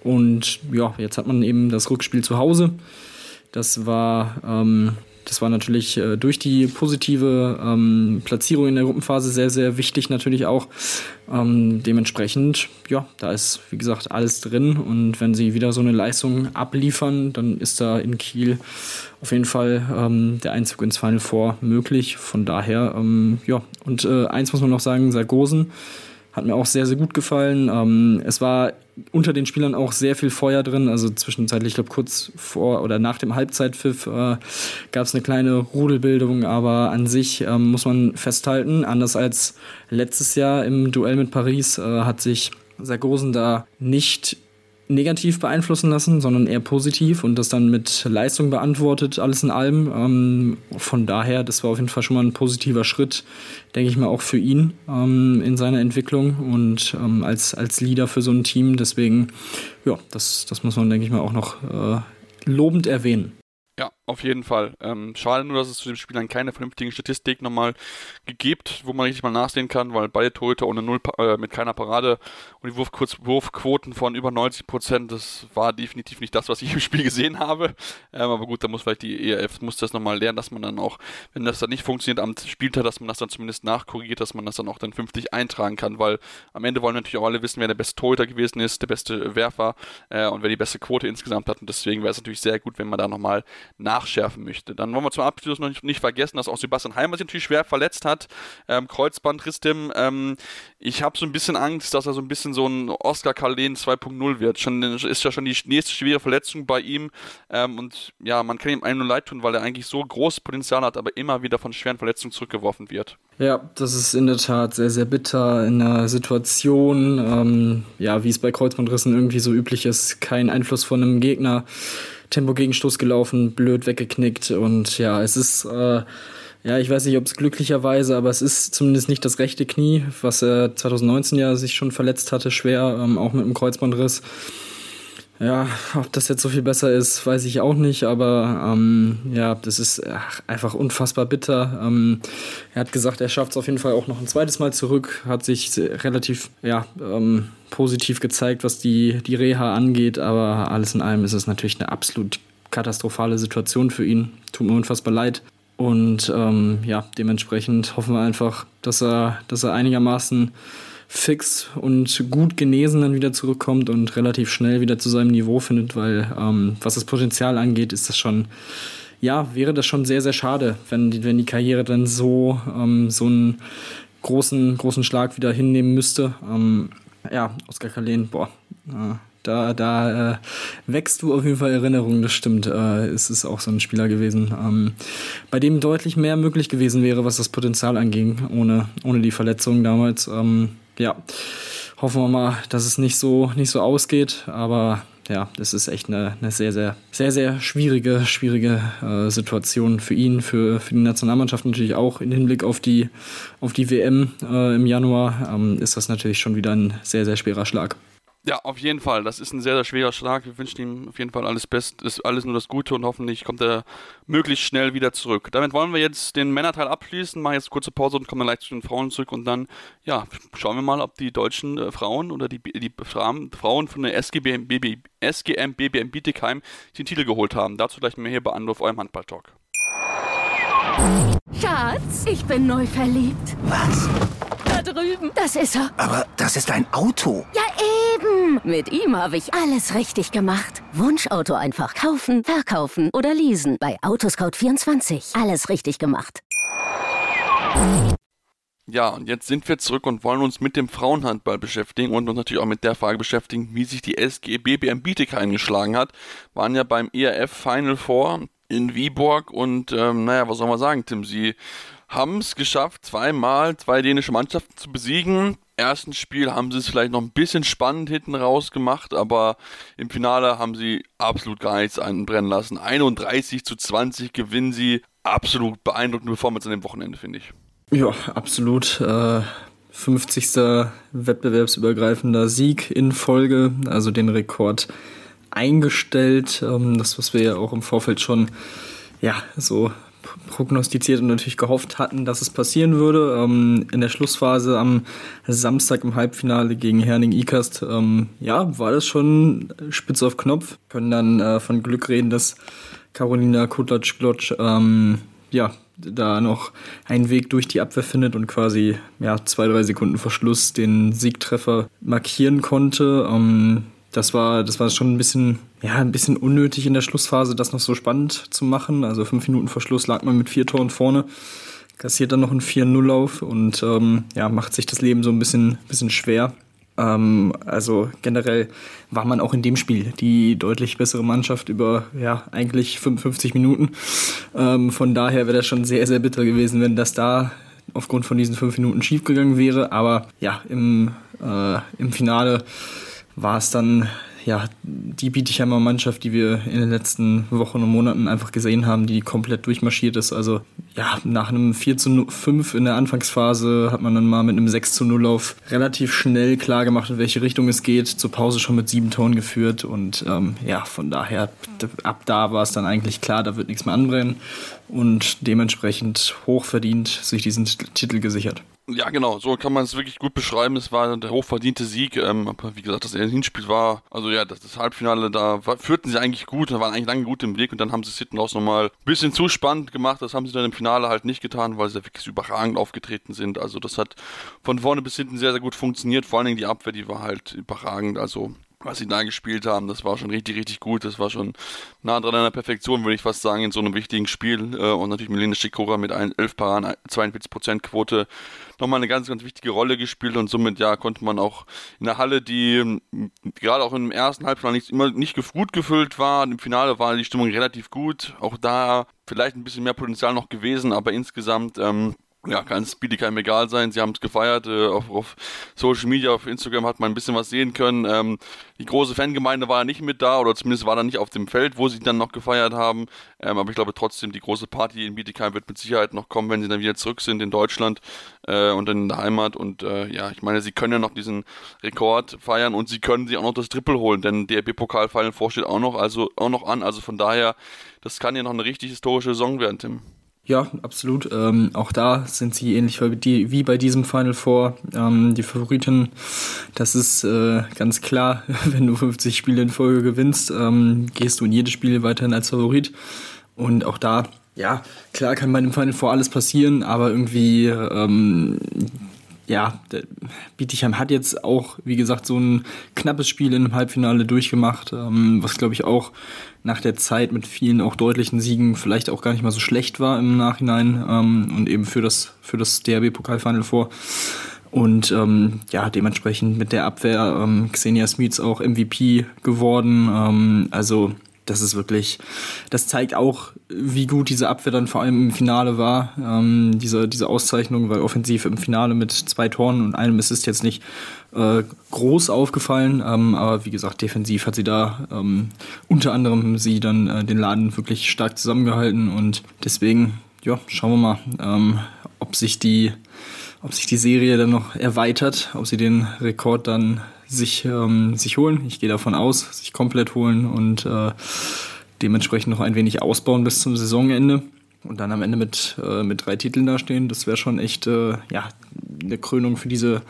Speaker 2: und ja, jetzt hat man eben das Rückspiel zu Hause. Das war, ähm, das war natürlich äh, durch die positive ähm, Platzierung in der Gruppenphase sehr, sehr wichtig natürlich auch. Ähm, dementsprechend, ja, da ist, wie gesagt, alles drin. Und wenn sie wieder so eine Leistung abliefern, dann ist da in Kiel auf jeden Fall ähm, der Einzug ins Final Four möglich. Von daher, ähm, ja, und äh, eins muss man noch sagen, Sargosen hat mir auch sehr, sehr gut gefallen. Ähm, es war unter den Spielern auch sehr viel Feuer drin. Also zwischenzeitlich, ich glaube, kurz vor oder nach dem Halbzeitpfiff äh, gab es eine kleine Rudelbildung, aber an sich ähm, muss man festhalten, anders als letztes Jahr im Duell mit Paris äh, hat sich Sargosen da nicht negativ beeinflussen lassen, sondern eher positiv und das dann mit Leistung beantwortet, alles in allem. Ähm, von daher, das war auf jeden Fall schon mal ein positiver Schritt, denke ich mal, auch für ihn ähm, in seiner Entwicklung und ähm, als, als Leader für so ein Team. Deswegen, ja, das, das muss man, denke ich mal, auch noch äh, lobend erwähnen.
Speaker 1: Ja, auf jeden Fall. Ähm, schade nur, dass es zu dem Spiel dann keine vernünftigen Statistik nochmal gibt, wo man richtig mal nachsehen kann, weil beide Torhüter ohne Null, äh, mit keiner Parade und die Wurfkurz Wurfquoten von über 90 Prozent, das war definitiv nicht das, was ich im Spiel gesehen habe. Ähm, aber gut, da muss vielleicht die ERF muss das nochmal lernen, dass man dann auch, wenn das dann nicht funktioniert am Spieltag, dass man das dann zumindest nachkorrigiert, dass man das dann auch dann 50 eintragen kann, weil am Ende wollen natürlich auch alle wissen, wer der beste Torhüter gewesen ist, der beste Werfer äh, und wer die beste Quote insgesamt hat. Und deswegen wäre es natürlich sehr gut, wenn man da nochmal nachschärfen möchte. Dann wollen wir zum Abschluss noch nicht, nicht vergessen, dass auch Sebastian Heimer sich natürlich schwer verletzt hat. Ähm, Kreuzbandriss, Tim. Ähm, ich habe so ein bisschen Angst, dass er so ein bisschen so ein Oscar Kalen 2.0 wird. Schon, ist ja schon die nächste schwere Verletzung bei ihm. Ähm, und ja, man kann ihm einem nur leid tun, weil er eigentlich so großes Potenzial hat, aber immer wieder von schweren Verletzungen zurückgeworfen wird.
Speaker 2: Ja, das ist in der Tat sehr, sehr bitter in einer Situation, ähm, ja, wie es bei Kreuzbandrissen irgendwie so üblich ist, kein Einfluss von einem Gegner Tempo-Gegenstoß gelaufen, blöd weggeknickt und ja, es ist, äh, ja, ich weiß nicht, ob es glücklicherweise, aber es ist zumindest nicht das rechte Knie, was er 2019 ja sich schon verletzt hatte, schwer, ähm, auch mit einem Kreuzbandriss. Ja, ob das jetzt so viel besser ist, weiß ich auch nicht, aber ähm, ja, das ist ach, einfach unfassbar bitter. Ähm, er hat gesagt, er schafft es auf jeden Fall auch noch ein zweites Mal zurück, hat sich relativ ja, ähm, positiv gezeigt, was die, die Reha angeht, aber alles in allem ist es natürlich eine absolut katastrophale Situation für ihn. Tut mir unfassbar leid. Und ähm, ja, dementsprechend hoffen wir einfach, dass er, dass er einigermaßen fix und gut genesen dann wieder zurückkommt und relativ schnell wieder zu seinem Niveau findet, weil ähm, was das Potenzial angeht, ist das schon, ja, wäre das schon sehr, sehr schade, wenn die, wenn die Karriere dann so, ähm, so einen großen, großen Schlag wieder hinnehmen müsste. Ähm, ja, Oskar Kalen, boah, äh, da, da äh, wächst du auf jeden Fall Erinnerungen, das stimmt. Äh, es ist auch so ein Spieler gewesen, ähm, bei dem deutlich mehr möglich gewesen wäre, was das Potenzial anging, ohne, ohne die Verletzungen damals. Ähm, ja, hoffen wir mal, dass es nicht so, nicht so ausgeht. Aber ja, das ist echt eine, eine sehr, sehr, sehr, sehr schwierige, schwierige äh, Situation für ihn, für, für die Nationalmannschaft natürlich auch. Im Hinblick auf die, auf die WM äh, im Januar ähm, ist das natürlich schon wieder ein sehr, sehr schwerer Schlag.
Speaker 1: Ja, auf jeden Fall. Das ist ein sehr, sehr schwerer Schlag. Wir wünschen ihm auf jeden Fall alles Beste, alles nur das Gute und hoffentlich kommt er möglichst schnell wieder zurück. Damit wollen wir jetzt den Männerteil abschließen, machen jetzt kurze Pause und kommen gleich zu den Frauen zurück und dann, ja, schauen wir mal, ob die deutschen äh, Frauen oder die, die Frauen von der SGBM, BB, SGM BBM Bietigheim den Titel geholt haben. Dazu gleich mehr hier bei Anruf eurem Handball-Talk.
Speaker 3: Schatz, ich bin neu verliebt.
Speaker 4: Was?
Speaker 3: Da drüben. Das ist er.
Speaker 4: Aber das ist ein Auto.
Speaker 3: Ja, eben. Mit ihm habe ich alles richtig gemacht. Wunschauto einfach kaufen, verkaufen oder leasen. Bei Autoscout24. Alles richtig gemacht.
Speaker 1: Ja, und jetzt sind wir zurück und wollen uns mit dem Frauenhandball beschäftigen und uns natürlich auch mit der Frage beschäftigen, wie sich die SG BBM Bietigheim geschlagen hat. Waren ja beim ERF Final Four in Viborg und ähm, naja, was soll man sagen, Tim? Sie haben es geschafft, zweimal zwei dänische Mannschaften zu besiegen. Ersten Spiel haben sie es vielleicht noch ein bisschen spannend hinten raus gemacht, aber im Finale haben sie absolut gar nichts anbrennen lassen. 31 zu 20 gewinnen sie. Absolut beeindruckende Performance an dem Wochenende, finde ich.
Speaker 2: Ja, absolut. Äh, 50. wettbewerbsübergreifender Sieg in Folge, also den Rekord eingestellt. Ähm, das, was wir ja auch im Vorfeld schon ja, so prognostiziert und natürlich gehofft hatten, dass es passieren würde. Ähm, in der Schlussphase am Samstag im Halbfinale gegen Herning Ikast, ähm, ja, war das schon spitz auf Knopf. Können dann äh, von Glück reden, dass Carolina Kutlatsch-Glotsch ähm, ja, da noch einen Weg durch die Abwehr findet und quasi ja, zwei, drei Sekunden vor Schluss den Siegtreffer markieren konnte. Ähm, das war, das war schon ein bisschen, ja, ein bisschen unnötig in der Schlussphase, das noch so spannend zu machen. Also fünf Minuten vor Schluss lag man mit vier Toren vorne, kassiert dann noch einen 4-0-Lauf und ähm, ja, macht sich das Leben so ein bisschen, bisschen schwer. Ähm, also generell war man auch in dem Spiel die deutlich bessere Mannschaft über ja eigentlich 55 Minuten. Ähm, von daher wäre das schon sehr, sehr bitter gewesen, wenn das da aufgrund von diesen fünf Minuten schiefgegangen wäre. Aber ja, im, äh, im Finale war es dann ja, die Bietigheimer Mannschaft, die wir in den letzten Wochen und Monaten einfach gesehen haben, die komplett durchmarschiert ist. Also ja, nach einem 4 zu 5 in der Anfangsphase hat man dann mal mit einem 6 zu 0 Lauf relativ schnell klar gemacht, in welche Richtung es geht. Zur Pause schon mit sieben Toren geführt und ähm, ja, von daher, ab da war es dann eigentlich klar, da wird nichts mehr anbrennen und dementsprechend hochverdient sich diesen Titel gesichert.
Speaker 1: Ja, genau, so kann man es wirklich gut beschreiben. Es war der hochverdiente Sieg. Ähm, aber wie gesagt, das Hinspiel war, also ja, das, das Halbfinale, da war, führten sie eigentlich gut, da waren eigentlich lange gut im Weg und dann haben sie es hinten raus nochmal ein bisschen zu spannend gemacht. Das haben sie dann im Finale halt nicht getan, weil sie da wirklich überragend aufgetreten sind. Also das hat von vorne bis hinten sehr, sehr gut funktioniert. Vor allen Dingen die Abwehr, die war halt überragend. Also was sie da gespielt haben, das war schon richtig, richtig gut. Das war schon nah dran an der Perfektion, würde ich fast sagen, in so einem wichtigen Spiel. Äh, und natürlich Melina Schikora mit 11 Paaren, 42% Quote nochmal eine ganz, ganz wichtige Rolle gespielt und somit ja konnte man auch in der Halle, die gerade auch im ersten Halbfinale nicht immer nicht gut gefüllt war, im Finale war die Stimmung relativ gut. Auch da vielleicht ein bisschen mehr Potenzial noch gewesen, aber insgesamt ähm, ja, kann es Bietigheim egal sein. Sie haben es gefeiert. Äh, auf, auf, Social Media, auf Instagram hat man ein bisschen was sehen können. Ähm, die große Fangemeinde war nicht mit da oder zumindest war da nicht auf dem Feld, wo sie dann noch gefeiert haben. Ähm, aber ich glaube trotzdem, die große Party in Bietigheim wird mit Sicherheit noch kommen, wenn sie dann wieder zurück sind in Deutschland äh, und in der Heimat. Und äh, ja, ich meine, sie können ja noch diesen Rekord feiern und sie können sich auch noch das Triple holen, denn der pokal final vorsteht auch noch, also auch noch an. Also von daher, das kann ja noch eine richtig historische Saison werden, Tim.
Speaker 2: Ja, absolut. Ähm, auch da sind sie ähnlich wie bei diesem Final Four ähm, die Favoriten. Das ist äh, ganz klar, <laughs> wenn du 50 Spiele in Folge gewinnst, ähm, gehst du in jedes Spiel weiterhin als Favorit. Und auch da, ja, klar kann bei dem Final Four alles passieren, aber irgendwie ähm, ja, Bietigheim hat jetzt auch, wie gesagt, so ein knappes Spiel im Halbfinale durchgemacht, ähm, was glaube ich auch nach der Zeit mit vielen auch deutlichen Siegen vielleicht auch gar nicht mal so schlecht war im Nachhinein ähm, und eben für das, für das DRB-Pokalfinale vor. Und ähm, ja, dementsprechend mit der Abwehr ähm, Xenia Smits auch MVP geworden. Ähm, also das ist wirklich, das zeigt auch, wie gut diese Abwehr dann vor allem im Finale war. Ähm, diese, diese Auszeichnung, weil offensiv im Finale mit zwei Toren und einem Assist jetzt nicht äh, groß aufgefallen. Ähm, aber wie gesagt, defensiv hat sie da ähm, unter anderem sie dann äh, den Laden wirklich stark zusammengehalten und deswegen, ja, schauen wir mal, ähm, ob sich die ob sich die Serie dann noch erweitert, ob sie den Rekord dann sich, ähm, sich holen. Ich gehe davon aus, sich komplett holen und äh, dementsprechend noch ein wenig ausbauen bis zum Saisonende und dann am Ende mit, äh, mit drei Titeln dastehen. Das wäre schon echt äh, ja, eine Krönung für diese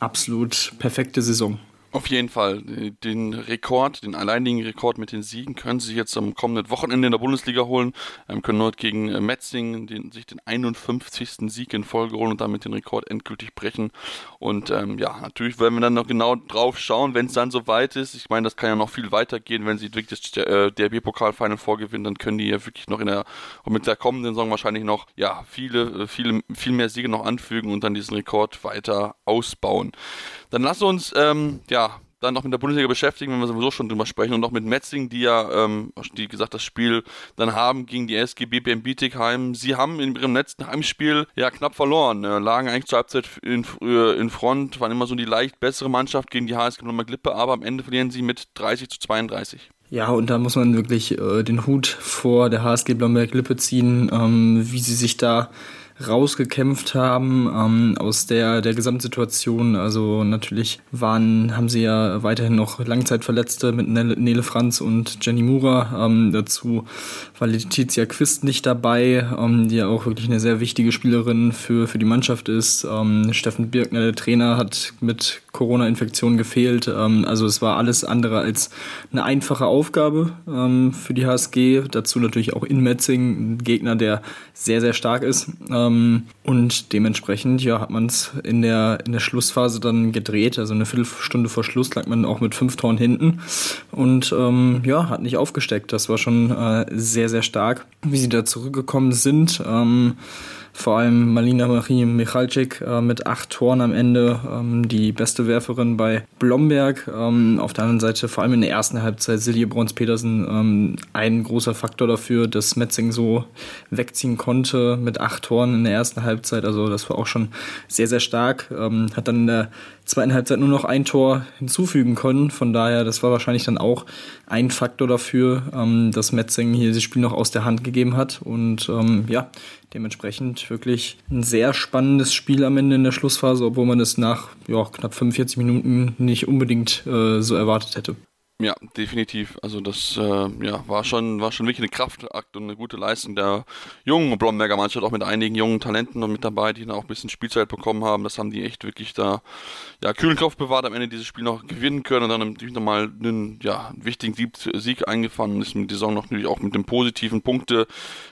Speaker 2: absolut perfekte Saison.
Speaker 1: Auf jeden Fall. Den Rekord, den alleinigen Rekord mit den Siegen können sie jetzt am kommenden Wochenende in der Bundesliga holen. Ähm, können dort gegen äh, Metzing den, sich den 51. Sieg in Folge holen und damit den Rekord endgültig brechen. Und ähm, ja, natürlich werden wir dann noch genau drauf schauen, wenn es dann soweit ist. Ich meine, das kann ja noch viel weitergehen, wenn sie wirklich das äh, DRB-Pokal-Final vorgewinnen, dann können die ja wirklich noch in der, mit der kommenden Saison wahrscheinlich noch, ja, viele, äh, viele, viel mehr Siege noch anfügen und dann diesen Rekord weiter ausbauen. Dann lass uns, ähm, ja, dann noch mit der Bundesliga beschäftigen, wenn wir sowieso schon drüber sprechen und noch mit Metzing, die ja, ähm, die gesagt, das Spiel dann haben gegen die SG BBM Bietigheim. Sie haben in ihrem letzten Heimspiel ja knapp verloren, äh, lagen eigentlich zur Halbzeit in, äh, in Front, waren immer so die leicht bessere Mannschaft gegen die HSG Nummer Glippe, aber am Ende verlieren sie mit 30 zu 32.
Speaker 2: Ja, und da muss man wirklich äh, den Hut vor der HSG Blomberg-Lippe ziehen, ähm, wie sie sich da rausgekämpft haben ähm, aus der, der Gesamtsituation. Also natürlich waren, haben sie ja weiterhin noch Langzeitverletzte mit Nele Franz und Jenny Mura. Ähm, dazu war Letizia Quist nicht dabei, ähm, die ja auch wirklich eine sehr wichtige Spielerin für, für die Mannschaft ist. Ähm, Steffen Birkner, der Trainer, hat mit Corona-Infektion gefehlt. Ähm, also es war alles andere als eine einfache Aufgabe ähm, für die HSG. Dazu natürlich auch in Metzing, ein Gegner, der sehr, sehr stark ist. Ähm, und dementsprechend ja, hat man es in der, in der Schlussphase dann gedreht. Also eine Viertelstunde vor Schluss lag man auch mit fünf Toren hinten und ähm, ja, hat nicht aufgesteckt. Das war schon äh, sehr, sehr stark, wie sie da zurückgekommen sind. Ähm, vor allem Malina Marie Michalczyk äh, mit acht Toren am Ende, ähm, die beste Werferin bei Blomberg. Ähm, auf der anderen Seite vor allem in der ersten Halbzeit Silje Brons-Petersen ähm, ein großer Faktor dafür, dass Metzing so wegziehen konnte mit acht Toren in der ersten Halbzeit. Also das war auch schon sehr, sehr stark. Ähm, hat dann in der zweiten Halbzeit nur noch ein Tor hinzufügen können. Von daher, das war wahrscheinlich dann auch ein Faktor dafür, ähm, dass Metzing hier das Spiel noch aus der Hand gegeben hat. Und ähm, ja, dementsprechend wirklich ein sehr spannendes Spiel am Ende in der Schlussphase, obwohl man es nach ja, knapp 45 Minuten nicht unbedingt äh, so erwartet hätte.
Speaker 1: Ja, definitiv. Also das äh, ja, war schon war schon wirklich eine Kraftakt und eine gute Leistung der jungen Blomberger Mannschaft, auch mit einigen jungen Talenten noch mit dabei, die dann auch ein bisschen Spielzeit bekommen haben. Das haben die echt wirklich da ja, kühlen Kopf bewahrt, am Ende dieses Spiel noch gewinnen können und dann natürlich nochmal einen ja, wichtigen Sieg, Sieg eingefahren und ist mit der Saison noch natürlich auch mit dem positiven Punkte,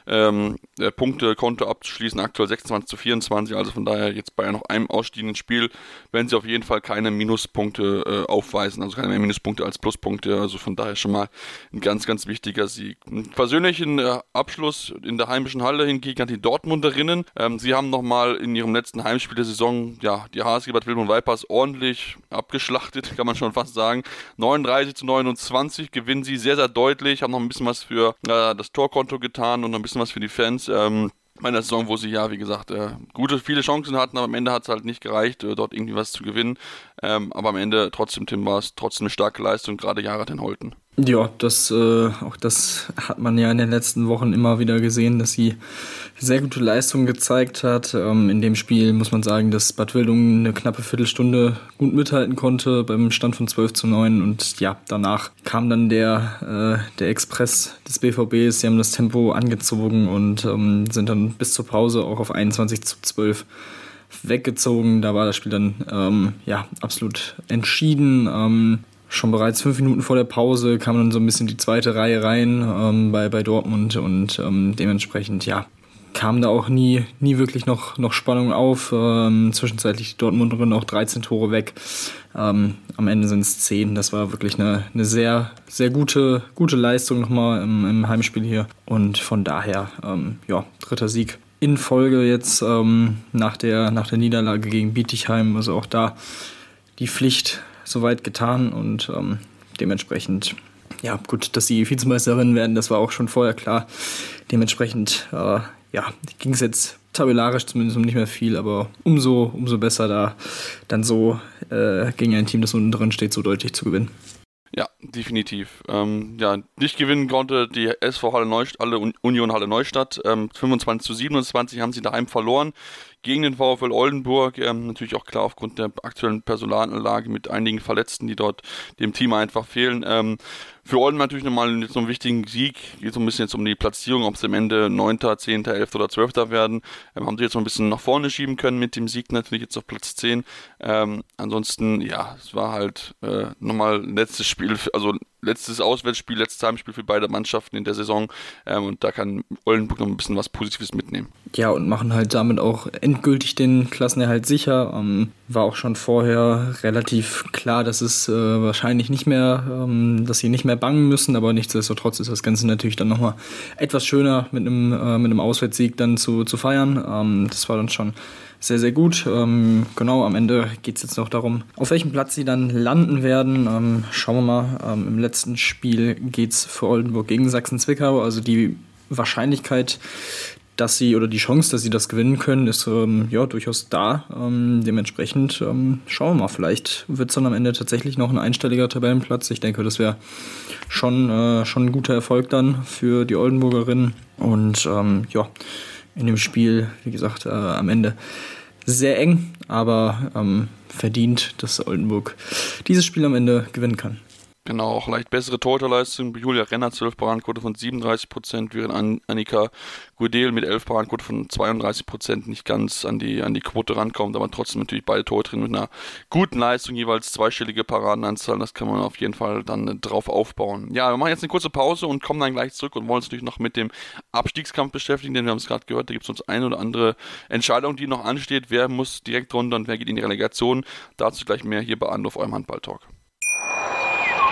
Speaker 1: ähm, äh, Punktekonto abzuschließen, aktuell 26 zu 24, also von daher jetzt bei noch einem ausstehenden Spiel werden sie auf jeden Fall keine Minuspunkte äh, aufweisen, also keine mehr Minuspunkte als Pluspunkte Punkte. Also von daher schon mal ein ganz, ganz wichtiger Sieg. Persönlichen äh, Abschluss in der heimischen Halle hingegen an die Dortmunderinnen. Ähm, sie haben nochmal in ihrem letzten Heimspiel der Saison ja, die HSG Bad Wilhelm Vipers ordentlich abgeschlachtet, <laughs> kann man schon fast sagen. 39 zu 29 gewinnen sie sehr, sehr deutlich, haben noch ein bisschen was für äh, das Torkonto getan und noch ein bisschen was für die Fans. Ähm, meiner Saison, wo sie ja, wie gesagt, äh, gute, viele Chancen hatten, aber am Ende hat es halt nicht gereicht, äh, dort irgendwie was zu gewinnen. Ähm, aber am Ende trotzdem, Tim, war es trotzdem eine starke Leistung, gerade den Holten.
Speaker 2: Ja, das, äh, auch das hat man ja in den letzten Wochen immer wieder gesehen, dass sie sehr gute Leistungen gezeigt hat. Ähm, in dem Spiel muss man sagen, dass Bad Wildungen eine knappe Viertelstunde gut mithalten konnte beim Stand von 12 zu 9 und ja, danach kam dann der, äh, der Express des BVBs, sie haben das Tempo angezogen und ähm, sind dann bis zur Pause auch auf 21 zu 12 weggezogen. Da war das Spiel dann ähm, ja absolut entschieden. Ähm, schon bereits fünf Minuten vor der Pause kam dann so ein bisschen die zweite Reihe rein ähm, bei, bei Dortmund und ähm, dementsprechend, ja, kam da auch nie, nie wirklich noch, noch Spannung auf. Ähm, zwischenzeitlich die Dortmunderin auch 13 Tore weg. Ähm, am Ende sind es 10. Das war wirklich eine, eine sehr, sehr gute, gute Leistung nochmal im, im Heimspiel hier. Und von daher, ähm, ja, dritter Sieg in Folge jetzt ähm, nach, der, nach der Niederlage gegen Bietigheim. Also auch da die Pflicht soweit getan und ähm, dementsprechend, ja, gut, dass sie Vizemeisterin werden, das war auch schon vorher klar. Dementsprechend, äh, ja, ging es jetzt tabellarisch zumindest um nicht mehr viel, aber umso, umso besser da dann so äh, gegen ein Team, das unten drin steht, so deutlich zu gewinnen.
Speaker 1: Ja, definitiv. Ähm, ja, nicht gewinnen konnte die SV Halle Neustadt, Union Halle Neustadt. Ähm, 25 zu 27 haben sie daheim verloren gegen den VfL Oldenburg. Ähm, natürlich auch klar aufgrund der aktuellen Personalanlage mit einigen Verletzten, die dort dem Team einfach fehlen. Ähm, für Oldenburg natürlich nochmal so einen wichtigen Sieg. Geht so ein bisschen jetzt um die Platzierung, ob es am Ende 9., 10., 11. oder 12. werden. Ähm, haben sie jetzt noch ein bisschen nach vorne schieben können mit dem Sieg natürlich jetzt auf Platz 10. Ähm, ansonsten, ja, es war halt äh, nochmal letztes Spiel, also letztes Auswärtsspiel, letztes Heimspiel für beide Mannschaften in der Saison. Ähm, und da kann Oldenburg noch ein bisschen was Positives mitnehmen.
Speaker 2: Ja, und machen halt damit auch endgültig den Klassenerhalt sicher. Ähm, war auch schon vorher relativ klar, dass es äh, wahrscheinlich nicht mehr, ähm, dass sie nicht mehr bangen müssen, aber nichtsdestotrotz ist das Ganze natürlich dann nochmal etwas schöner mit einem, äh, mit einem Auswärtssieg dann zu, zu feiern. Ähm, das war dann schon sehr, sehr gut. Ähm, genau, am Ende geht es jetzt noch darum, auf welchem Platz sie dann landen werden. Ähm, schauen wir mal. Ähm, Im letzten Spiel geht es für Oldenburg gegen Sachsen-Zwickau. Also die Wahrscheinlichkeit, dass sie oder die Chance, dass sie das gewinnen können, ist ähm, ja durchaus da. Ähm, dementsprechend ähm, schauen wir mal. Vielleicht wird es dann am Ende tatsächlich noch ein einstelliger Tabellenplatz. Ich denke, das wäre schon, äh, schon ein guter Erfolg dann für die Oldenburgerinnen. Und ähm, ja, in dem Spiel, wie gesagt, äh, am Ende sehr eng, aber ähm, verdient, dass Oldenburg dieses Spiel am Ende gewinnen kann.
Speaker 1: Genau, auch leicht bessere Torhüterleistung. Julia Renner 12 Paradenquote von 37 Prozent, während Annika Gudel mit 11 Paradenquote von 32 Prozent nicht ganz an die, an die Quote rankommt, aber trotzdem natürlich beide Torhüterinnen mit einer guten Leistung, jeweils zweistellige Paradenanzahl. Das kann man auf jeden Fall dann drauf aufbauen. Ja, wir machen jetzt eine kurze Pause und kommen dann gleich zurück und wollen uns natürlich noch mit dem Abstiegskampf beschäftigen, denn wir haben es gerade gehört, da gibt es uns eine oder andere Entscheidung, die noch ansteht. Wer muss direkt runter und wer geht in die Relegation? Dazu gleich mehr hier bei Anruf eurem Handball-Talk.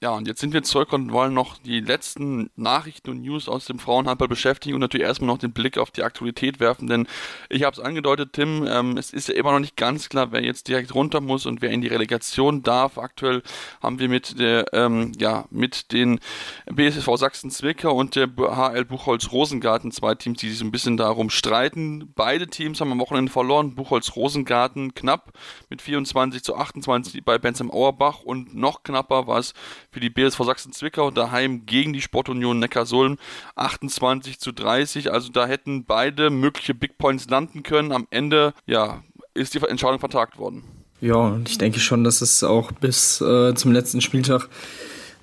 Speaker 1: Ja, und jetzt sind wir zurück und wollen noch die letzten Nachrichten und News aus dem Frauenhandball beschäftigen und natürlich erstmal noch den Blick auf die Aktualität werfen, denn ich habe es angedeutet, Tim, ähm, es ist ja immer noch nicht ganz klar, wer jetzt direkt runter muss und wer in die Relegation darf. Aktuell haben wir mit der, ähm, ja, mit den BSV Sachsen-Zwickau und der HL Buchholz-Rosengarten zwei Teams, die sich ein bisschen darum streiten. Beide Teams haben am Wochenende verloren. Buchholz-Rosengarten knapp mit 24 zu 28 bei Bensheim Auerbach und noch knapper war es für die BSV Sachsen-Zwickau daheim gegen die Sportunion Neckarsulm 28 zu 30. Also da hätten beide mögliche Big Points landen können. Am Ende, ja, ist die Entscheidung vertagt worden.
Speaker 2: Ja, und ich denke schon, dass es auch bis äh, zum letzten Spieltag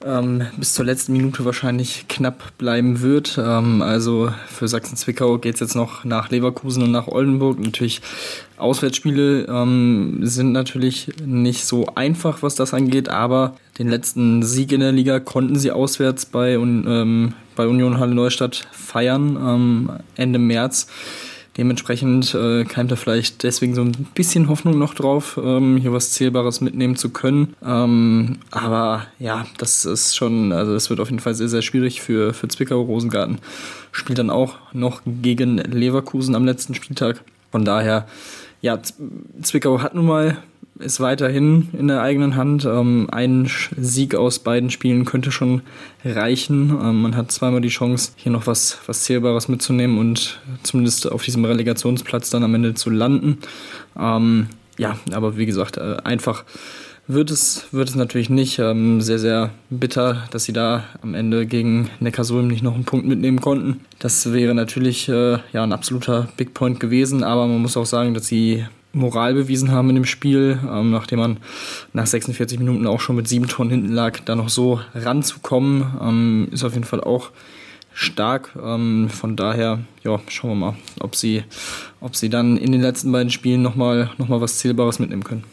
Speaker 2: ähm, bis zur letzten Minute wahrscheinlich knapp bleiben wird. Ähm, also für Sachsen-Zwickau geht es jetzt noch nach Leverkusen und nach Oldenburg. Natürlich Auswärtsspiele ähm, sind natürlich nicht so einfach, was das angeht, aber den letzten Sieg in der Liga konnten sie auswärts bei, ähm, bei Union Halle Neustadt feiern ähm, Ende März. Dementsprechend äh, keimt da vielleicht deswegen so ein bisschen Hoffnung noch drauf, ähm, hier was Zählbares mitnehmen zu können. Ähm, aber ja, das ist schon, also das wird auf jeden Fall sehr, sehr schwierig für, für Zwickau. Rosengarten spielt dann auch noch gegen Leverkusen am letzten Spieltag. Von daher, ja, Zwickau hat nun mal ist weiterhin in der eigenen Hand. Ähm, ein Sieg aus beiden Spielen könnte schon reichen. Ähm, man hat zweimal die Chance, hier noch was, was Zählbares mitzunehmen und zumindest auf diesem Relegationsplatz dann am Ende zu landen. Ähm, ja, aber wie gesagt, äh, einfach wird es, wird es natürlich nicht. Ähm, sehr, sehr bitter, dass sie da am Ende gegen Neckarsulm nicht noch einen Punkt mitnehmen konnten. Das wäre natürlich äh, ja, ein absoluter Big Point gewesen, aber man muss auch sagen, dass sie Moral bewiesen haben in dem Spiel, ähm, nachdem man nach 46 Minuten auch schon mit sieben Toren hinten lag, da noch so ranzukommen, ähm, ist auf jeden Fall auch stark. Ähm, von daher, ja, schauen wir mal, ob sie, ob sie dann in den letzten beiden Spielen nochmal noch mal was Zählbares mitnehmen können.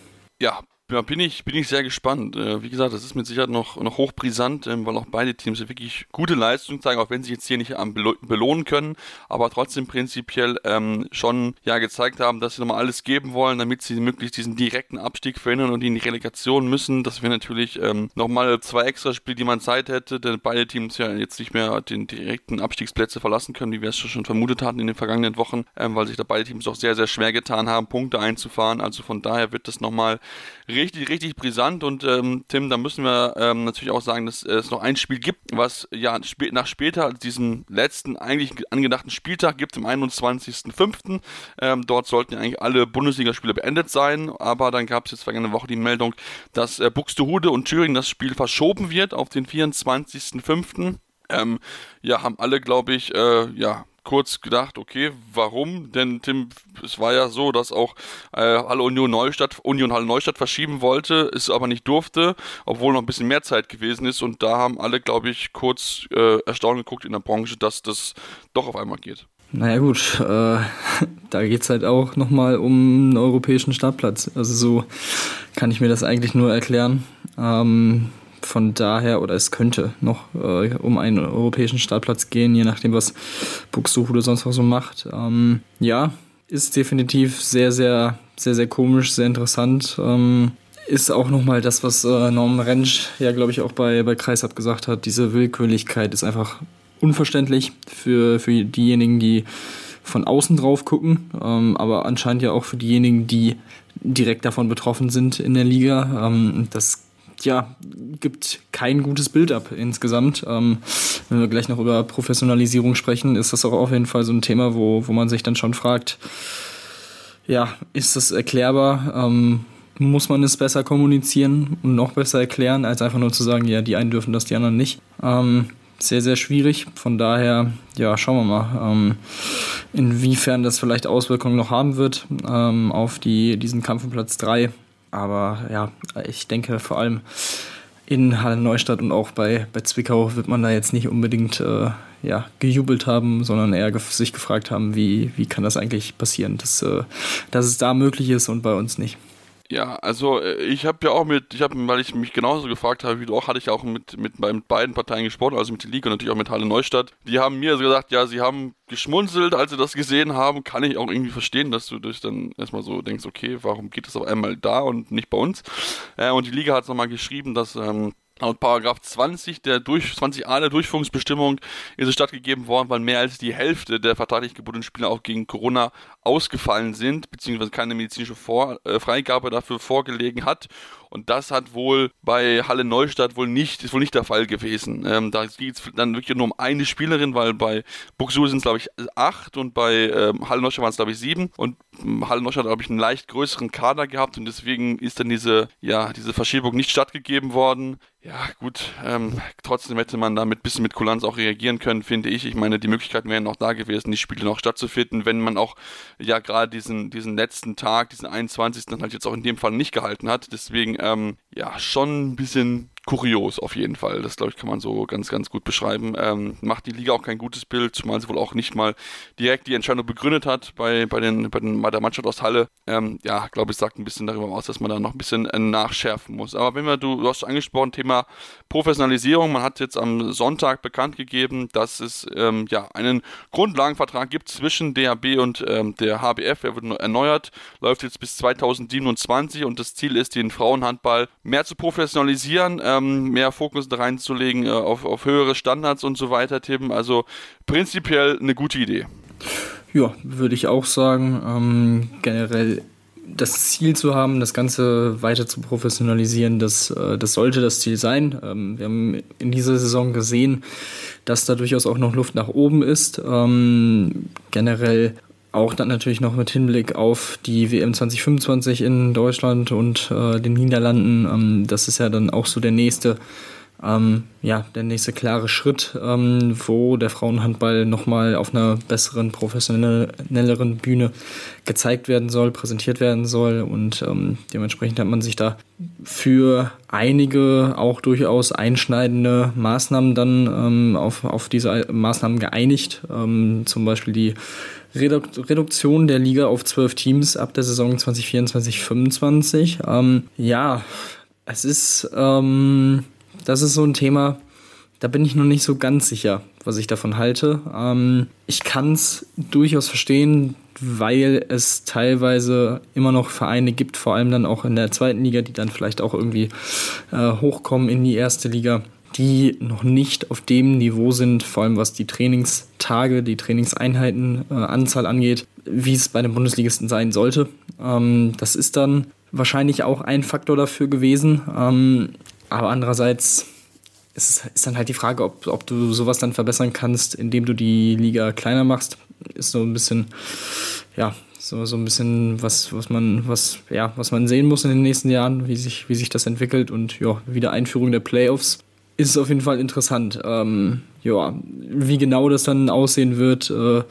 Speaker 1: Ja, ja, bin ich, bin ich sehr gespannt. Äh, wie gesagt, das ist mit Sicherheit noch, noch hochbrisant, ähm, weil auch beide Teams wirklich gute Leistungen zeigen, auch wenn sie jetzt hier nicht belohnen können, aber trotzdem prinzipiell ähm, schon ja gezeigt haben, dass sie nochmal alles geben wollen, damit sie möglichst diesen direkten Abstieg verhindern und in die Relegation müssen. Das wäre natürlich ähm, nochmal zwei extra Spiele, die man Zeit hätte, denn beide Teams ja jetzt nicht mehr den direkten Abstiegsplätze verlassen können, wie wir es schon vermutet hatten in den vergangenen Wochen, ähm, weil sich da beide Teams auch sehr, sehr schwer getan haben, Punkte einzufahren. Also von daher wird das nochmal richtig, richtig brisant und ähm, Tim, da müssen wir ähm, natürlich auch sagen, dass es noch ein Spiel gibt, was ja nach später, diesem letzten eigentlich angedachten Spieltag gibt, am 21.05. Ähm, dort sollten ja eigentlich alle Bundesligaspiele beendet sein, aber dann gab es jetzt vergangene Woche die Meldung, dass äh, Buxtehude und Thüringen das Spiel verschoben wird auf den 24.05. Ähm, ja, haben alle, glaube ich, äh, ja, kurz gedacht, okay, warum? Denn Tim, es war ja so, dass auch äh, Halle Union Neustadt, Union Halle Neustadt verschieben wollte, es aber nicht durfte, obwohl noch ein bisschen mehr Zeit gewesen ist. Und da haben alle, glaube ich, kurz äh, erstaunt geguckt in der Branche, dass das doch auf einmal geht.
Speaker 2: Naja gut, äh, <laughs> da geht es halt auch nochmal um einen europäischen Startplatz. Also so kann ich mir das eigentlich nur erklären. Ähm, von daher, oder es könnte noch äh, um einen europäischen Startplatz gehen, je nachdem, was Buxtehude sonst noch so macht. Ähm, ja, ist definitiv sehr, sehr, sehr, sehr komisch, sehr interessant. Ähm, ist auch nochmal das, was äh, Norm Rentsch ja, glaube ich, auch bei, bei Kreisab gesagt hat. Diese Willkürlichkeit ist einfach unverständlich für, für diejenigen, die von außen drauf gucken, ähm, aber anscheinend ja auch für diejenigen, die direkt davon betroffen sind in der Liga. Ähm, das ja, gibt kein gutes Bild ab insgesamt. Ähm, wenn wir gleich noch über Professionalisierung sprechen, ist das auch auf jeden Fall so ein Thema, wo, wo man sich dann schon fragt, ja, ist das erklärbar? Ähm, muss man es besser kommunizieren und noch besser erklären, als einfach nur zu sagen, ja, die einen dürfen das, die anderen nicht. Ähm, sehr, sehr schwierig. Von daher, ja, schauen wir mal, ähm, inwiefern das vielleicht Auswirkungen noch haben wird ähm, auf die, diesen Kampf um Platz 3. Aber ja, ich denke vor allem in Halle Neustadt und auch bei, bei Zwickau wird man da jetzt nicht unbedingt äh, ja, gejubelt haben, sondern eher gef sich gefragt haben, wie, wie kann das eigentlich passieren, dass, äh, dass es da möglich ist und bei uns nicht.
Speaker 1: Ja, also äh, ich habe ja auch mit, ich habe, weil ich mich genauso gefragt habe wie du auch, hatte ich auch mit, mit, mit beiden Parteien gesprochen, also mit der Liga und natürlich auch mit Halle Neustadt. Die haben mir gesagt, ja, sie haben geschmunzelt, als sie das gesehen haben. Kann ich auch irgendwie verstehen, dass du dich dann erstmal so denkst, okay, warum geht das auf einmal da und nicht bei uns? Äh, und die Liga hat nochmal geschrieben, dass ähm, Laut Paragraph 20 der durch, 20a der Durchführungsbestimmung ist es stattgegeben worden, weil mehr als die Hälfte der vertraglich gebundenen Spieler auch gegen Corona ausgefallen sind, beziehungsweise keine medizinische Vor äh, Freigabe dafür vorgelegen hat. Und das hat wohl bei Halle Neustadt wohl nicht, ist wohl nicht der Fall gewesen. Ähm, da geht es dann wirklich nur um eine Spielerin, weil bei Buxu sind es, glaube ich, acht und bei ähm, Halle Neustadt waren es, glaube ich, sieben. Und ähm, Halle Neustadt hat, glaube ich, einen leicht größeren Kader gehabt und deswegen ist dann diese, ja, diese Verschiebung nicht stattgegeben worden. Ja, gut, ähm, trotzdem hätte man da mit ein bisschen mit Kulanz auch reagieren können, finde ich. Ich meine, die Möglichkeiten wären noch da gewesen, die Spiele noch stattzufinden, wenn man auch ja gerade diesen, diesen letzten Tag, diesen 21. dann halt jetzt auch in dem Fall nicht gehalten hat. Deswegen, ähm, ja, schon ein bisschen kurios auf jeden Fall. Das, glaube ich, kann man so ganz, ganz gut beschreiben. Ähm, macht die Liga auch kein gutes Bild, zumal sie wohl auch nicht mal direkt die Entscheidung begründet hat bei, bei, den, bei, den, bei der Mannschaft aus Halle. Ähm, ja, glaube ich, sagt ein bisschen darüber aus, dass man da noch ein bisschen äh, nachschärfen muss. Aber wenn wir, du, du hast angesprochen, Thema Professionalisierung. Man hat jetzt am Sonntag bekannt gegeben, dass es ähm, ja einen Grundlagenvertrag gibt zwischen DHB und ähm, der HBF. Er wird erneuert, läuft jetzt bis 2027 und das Ziel ist, den Frauenhandball mehr zu professionalisieren ähm, mehr Fokus reinzulegen äh, auf, auf höhere Standards und so weiter, Tim. Also prinzipiell eine gute Idee.
Speaker 2: Ja, würde ich auch sagen. Ähm, generell das Ziel zu haben, das Ganze weiter zu professionalisieren, das, äh, das sollte das Ziel sein. Ähm, wir haben in dieser Saison gesehen, dass da durchaus auch noch Luft nach oben ist. Ähm, generell auch dann natürlich noch mit Hinblick auf die WM 2025 in Deutschland und äh, den Niederlanden. Ähm, das ist ja dann auch so der nächste, ähm, ja, der nächste klare Schritt, ähm, wo der Frauenhandball nochmal auf einer besseren, professionelleren Bühne gezeigt werden soll, präsentiert werden soll. Und ähm, dementsprechend hat man sich da für einige auch durchaus einschneidende Maßnahmen dann ähm, auf, auf diese Maßnahmen geeinigt. Ähm, zum Beispiel die Reduktion der Liga auf zwölf Teams ab der Saison 2024-25. Ähm, ja, es ist, ähm, das ist so ein Thema, da bin ich noch nicht so ganz sicher, was ich davon halte. Ähm, ich kann es durchaus verstehen, weil es teilweise immer noch Vereine gibt, vor allem dann auch in der zweiten Liga, die dann vielleicht auch irgendwie äh, hochkommen in die erste Liga die noch nicht auf dem Niveau sind, vor allem was die Trainingstage, die Trainingseinheiten, äh, Anzahl angeht, wie es bei den Bundesligisten sein sollte. Ähm, das ist dann wahrscheinlich auch ein Faktor dafür gewesen. Ähm, aber andererseits ist, ist dann halt die Frage, ob, ob du sowas dann verbessern kannst, indem du die Liga kleiner machst. Ist so ein bisschen, ja, so, so ein bisschen was, was man, was, ja, was man sehen muss in den nächsten Jahren, wie sich, wie sich das entwickelt und ja, wieder Einführung der Playoffs ist es auf jeden Fall interessant. Ähm, ja, wie genau das dann aussehen wird, äh,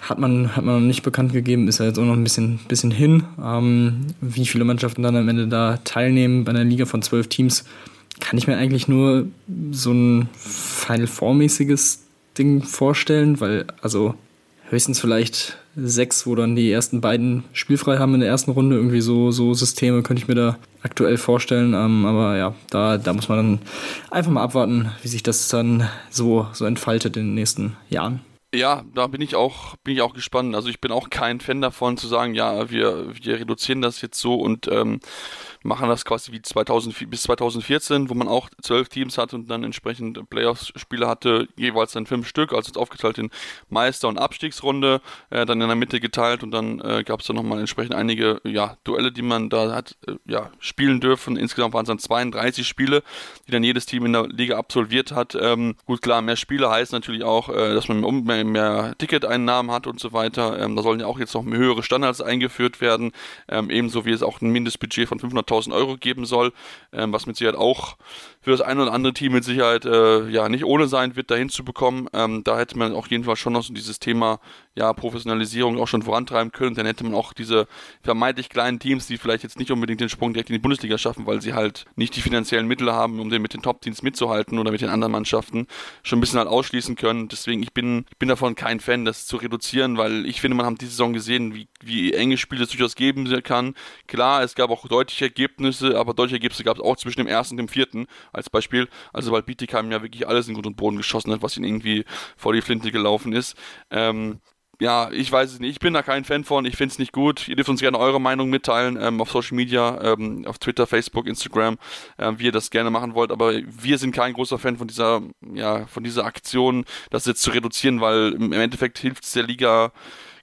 Speaker 2: hat man, hat man noch nicht bekannt gegeben, ist ja jetzt auch noch ein bisschen, bisschen hin. Ähm, wie viele Mannschaften dann am Ende da teilnehmen bei einer Liga von zwölf Teams, kann ich mir eigentlich nur so ein Final Four-mäßiges Ding vorstellen, weil also höchstens vielleicht sechs, wo dann die ersten beiden spielfrei haben in der ersten Runde. Irgendwie so, so Systeme könnte ich mir da aktuell vorstellen. Ähm, aber ja, da, da muss man dann einfach mal abwarten, wie sich das dann so, so entfaltet in den nächsten Jahren.
Speaker 1: Ja, da bin ich auch, bin ich auch gespannt. Also ich bin auch kein Fan davon zu sagen, ja, wir, wir reduzieren das jetzt so und ähm, machen das quasi wie 2000, bis 2014, wo man auch zwölf Teams hatte und dann entsprechend Playoffs-Spiele hatte, jeweils dann fünf Stück, also jetzt aufgeteilt in Meister- und Abstiegsrunde, äh, dann in der Mitte geteilt und dann äh, gab es dann nochmal entsprechend einige ja, Duelle, die man da hat äh, ja, spielen dürfen. Insgesamt waren es dann 32 Spiele, die dann jedes Team in der Liga absolviert hat. Ähm, gut, klar, mehr Spiele heißt natürlich auch, äh, dass man mehr, mehr Ticketeinnahmen hat und so weiter. Ähm, da sollen ja auch jetzt noch höhere Standards eingeführt werden, ähm, ebenso wie es auch ein Mindestbudget von 500.000 100.000 Euro geben soll, ähm, was mit Sicherheit auch für das ein oder andere Team mit Sicherheit äh, ja nicht ohne sein wird, dahin zu bekommen. Ähm, da hätte man auf jeden Fall schon noch so dieses Thema ja, Professionalisierung auch schon vorantreiben können. Dann hätte man auch diese vermeintlich kleinen Teams, die vielleicht jetzt nicht unbedingt den Sprung direkt in die Bundesliga schaffen, weil sie halt nicht die finanziellen Mittel haben, um den mit den Top-Teams mitzuhalten oder mit den anderen Mannschaften, schon ein bisschen halt ausschließen können. Deswegen, ich bin, ich bin davon kein Fan, das zu reduzieren, weil ich finde, man hat diese Saison gesehen, wie, wie enge Spiele es durchaus geben kann. Klar, es gab auch deutliche Ergebnisse, aber deutliche Ergebnisse gab es auch zwischen dem ersten und dem vierten als Beispiel. Also weil Bietigheim ja wirklich alles in Grund und Boden geschossen hat, was ihnen irgendwie vor die Flinte gelaufen ist. Ähm, ja, ich weiß es nicht. Ich bin da kein Fan von. Ich finde es nicht gut. Ihr dürft uns gerne eure Meinung mitteilen ähm, auf Social Media, ähm, auf Twitter, Facebook, Instagram, äh, wie ihr das gerne machen wollt. Aber wir sind kein großer Fan von dieser, ja, von dieser Aktion, das jetzt zu reduzieren, weil im Endeffekt hilft es der Liga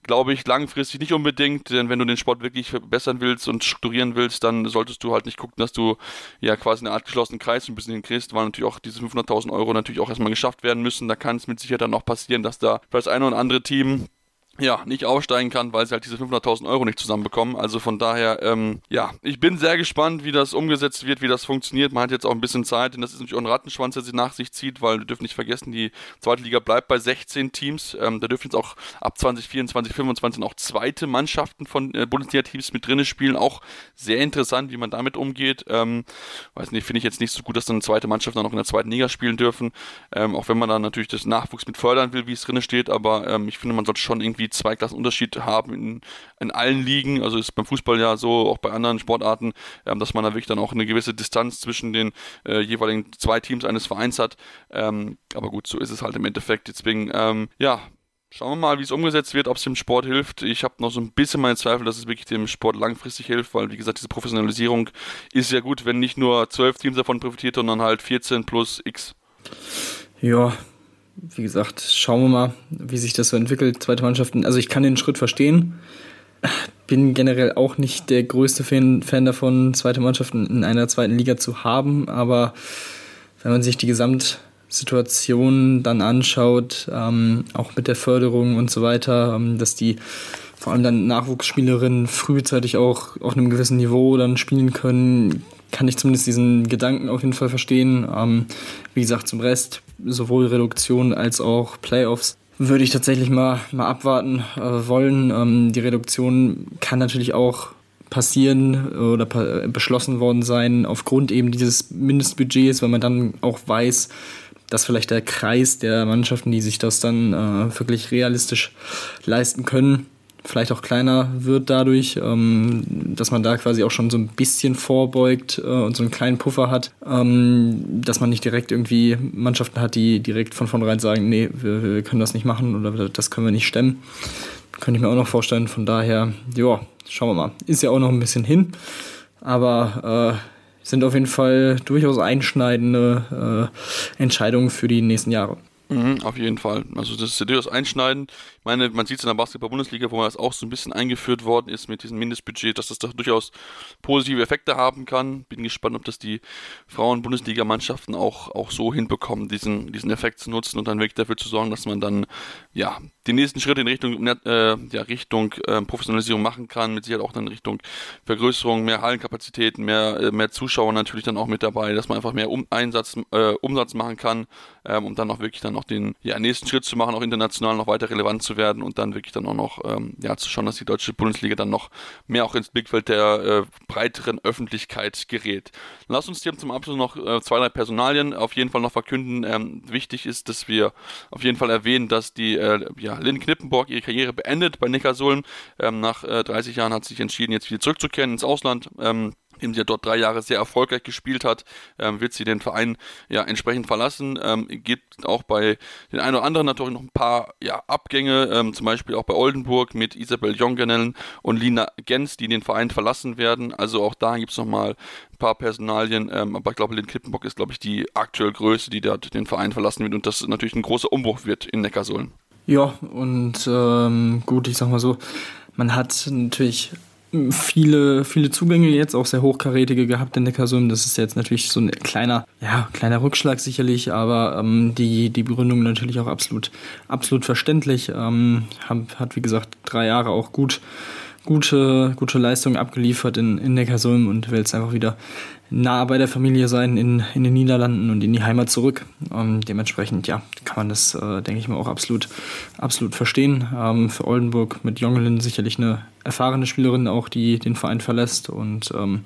Speaker 1: glaube ich, langfristig nicht unbedingt, denn wenn du den Sport wirklich verbessern willst und strukturieren willst, dann solltest du halt nicht gucken, dass du ja quasi eine Art geschlossenen Kreis ein bisschen hinkriegst, weil natürlich auch diese 500.000 Euro natürlich auch erstmal geschafft werden müssen. Da kann es mit Sicherheit dann auch passieren, dass da für das eine oder andere Team ja, nicht aufsteigen kann, weil sie halt diese 500.000 Euro nicht zusammenbekommen. Also von daher, ähm, ja, ich bin sehr gespannt, wie das umgesetzt wird, wie das funktioniert. Man hat jetzt auch ein bisschen Zeit, denn das ist natürlich auch ein Rattenschwanz, der sie nach sich zieht, weil wir dürfen nicht vergessen, die zweite Liga bleibt bei 16 Teams. Ähm, da dürfen jetzt auch ab 2024, 2025 auch zweite Mannschaften von äh, Bundesliga-Teams mit drinnen spielen. Auch sehr interessant, wie man damit umgeht. Ähm, weiß nicht, finde ich jetzt nicht so gut, dass dann zweite Mannschaften dann auch in der zweiten Liga spielen dürfen. Ähm, auch wenn man dann natürlich das Nachwuchs mit fördern will, wie es drinnen steht. Aber ähm, ich finde, man sollte schon irgendwie zwei Klassen Unterschied haben in, in allen Ligen. Also ist beim Fußball ja so, auch bei anderen Sportarten, ähm, dass man da wirklich dann auch eine gewisse Distanz zwischen den äh, jeweiligen zwei Teams eines Vereins hat. Ähm, aber gut, so ist es halt im Endeffekt. Deswegen, ähm, ja, Schauen wir mal, wie es umgesetzt wird, ob es dem Sport hilft. Ich habe noch so ein bisschen meine Zweifel, dass es wirklich dem Sport langfristig hilft, weil, wie gesagt, diese Professionalisierung ist ja gut, wenn nicht nur zwölf Teams davon profitiert, sondern halt 14 plus X.
Speaker 2: Ja, wie gesagt, schauen wir mal, wie sich das so entwickelt. Zweite Mannschaften, also ich kann den Schritt verstehen. Bin generell auch nicht der größte Fan, Fan davon, zweite Mannschaften in einer zweiten Liga zu haben, aber wenn man sich die Gesamtsituation dann anschaut, ähm, auch mit der Förderung und so weiter, ähm, dass die vor allem dann Nachwuchsspielerinnen frühzeitig auch auf einem gewissen Niveau dann spielen können, kann ich zumindest diesen Gedanken auf jeden Fall verstehen. Ähm, wie gesagt, zum Rest, sowohl Reduktion als auch Playoffs, würde ich tatsächlich mal, mal abwarten äh, wollen. Ähm, die Reduktion kann natürlich auch passieren oder beschlossen worden sein aufgrund eben dieses Mindestbudgets, weil man dann auch weiß, dass vielleicht der Kreis der Mannschaften, die sich das dann äh, wirklich realistisch leisten können, vielleicht auch kleiner wird dadurch, ähm, dass man da quasi auch schon so ein bisschen vorbeugt äh, und so einen kleinen Puffer hat, ähm, dass man nicht direkt irgendwie Mannschaften hat, die direkt von vornherein sagen, nee, wir, wir können das nicht machen oder das können wir nicht stemmen. Könnte ich mir auch noch vorstellen. Von daher, ja, schauen wir mal. Ist ja auch noch ein bisschen hin, aber äh, sind auf jeden Fall durchaus einschneidende äh, Entscheidungen für die nächsten Jahre.
Speaker 1: Mhm, auf jeden Fall. Also das ist durchaus einschneidend. Ich meine, man sieht es in der Basketball-Bundesliga, wo das auch so ein bisschen eingeführt worden ist mit diesem Mindestbudget, dass das doch durchaus positive Effekte haben kann. Bin gespannt, ob das die Frauen-Bundesliga-Mannschaften auch, auch so hinbekommen, diesen, diesen Effekt zu nutzen und dann wirklich dafür zu sorgen, dass man dann ja die nächsten Schritte in Richtung, äh, ja, Richtung äh, Professionalisierung machen kann, mit Sicherheit auch dann in Richtung Vergrößerung, mehr Hallenkapazitäten, mehr, äh, mehr Zuschauer natürlich dann auch mit dabei, dass man einfach mehr um Einsatz, äh, Umsatz machen kann, ähm, um dann auch wirklich dann noch den ja, nächsten Schritt zu machen, auch international noch weiter relevant zu werden und dann wirklich dann auch noch ähm, ja, zu schauen, dass die deutsche Bundesliga dann noch mehr auch ins Blickfeld der äh, breiteren Öffentlichkeit gerät. Lass uns hier zum Abschluss noch äh, zwei, drei Personalien auf jeden Fall noch verkünden. Ähm, wichtig ist, dass wir auf jeden Fall erwähnen, dass die äh, ja, Lynn Knippenborg ihre Karriere beendet bei Neckarsulm. Ähm, nach äh, 30 Jahren hat sie sich entschieden, jetzt wieder zurückzukehren ins Ausland. Ähm, nachdem sie ja dort drei Jahre sehr erfolgreich gespielt hat, ähm, wird sie den Verein ja entsprechend verlassen. Ähm, gibt auch bei den einen oder anderen natürlich noch ein paar ja, Abgänge, ähm, zum Beispiel auch bei Oldenburg mit Isabel Jongenellen und Lina Gens, die den Verein verlassen werden. Also auch da gibt es nochmal ein paar Personalien, ähm, aber ich glaube, Lynn Klippenbock ist, glaube ich, die aktuell Größte, die dort den Verein verlassen wird und das natürlich ein großer Umbruch wird in Neckarsulm.
Speaker 2: Ja, und ähm, gut, ich sag mal so, man hat natürlich viele, viele Zugänge jetzt, auch sehr hochkarätige gehabt in Neckarsulm. Das ist jetzt natürlich so ein kleiner, ja, kleiner Rückschlag sicherlich, aber ähm, die, die Begründung natürlich auch absolut, absolut verständlich. Ähm, hat, hat, wie gesagt, drei Jahre auch gut, gute, gute Leistung abgeliefert in, in Neckarsulm und will jetzt einfach wieder nah bei der Familie sein in, in den Niederlanden und in die Heimat zurück. Ähm, dementsprechend, ja, kann man das, äh, denke ich mal, auch absolut, absolut verstehen. Ähm, für Oldenburg mit Jongelin sicherlich eine erfahrene Spielerin auch, die den Verein verlässt. Und ähm,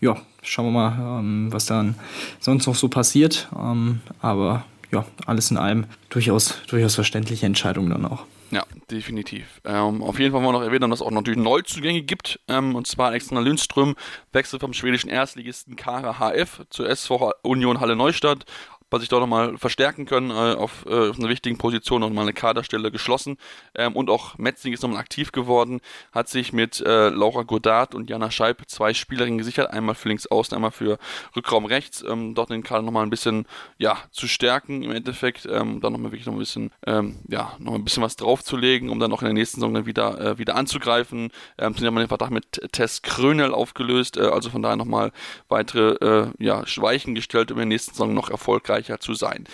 Speaker 2: ja, schauen wir mal, ähm, was dann sonst noch so passiert. Ähm, aber ja, alles in allem durchaus, durchaus verständliche Entscheidung dann auch.
Speaker 1: Ja, definitiv. Ähm, auf jeden Fall wollen wir noch erwähnen, dass es auch natürlich Neuzugänge gibt. Ähm, und zwar Alexander Lindström wechselt vom schwedischen Erstligisten Kara HF zur SV Union Halle Neustadt. Was sich dort nochmal verstärken können äh, auf, äh, auf einer wichtigen Position, nochmal eine Kaderstelle geschlossen. Ähm, und auch Metzing ist nochmal aktiv geworden, hat sich mit äh, Laura Godard und Jana Scheib zwei Spielerinnen gesichert, einmal für links außen, einmal für Rückraum rechts, ähm, dort den Kader nochmal ein bisschen ja, zu stärken im Endeffekt, ähm, dann nochmal wirklich noch ein bisschen, ähm, ja, noch ein bisschen was draufzulegen, um dann auch in der nächsten Saison dann wieder, äh, wieder anzugreifen. Ähm, sind ja mal den Vertrag mit Tess Krönel aufgelöst, äh, also von daher nochmal weitere äh, ja, Weichen gestellt, um in der nächsten Saison noch erfolgreicher zu sein.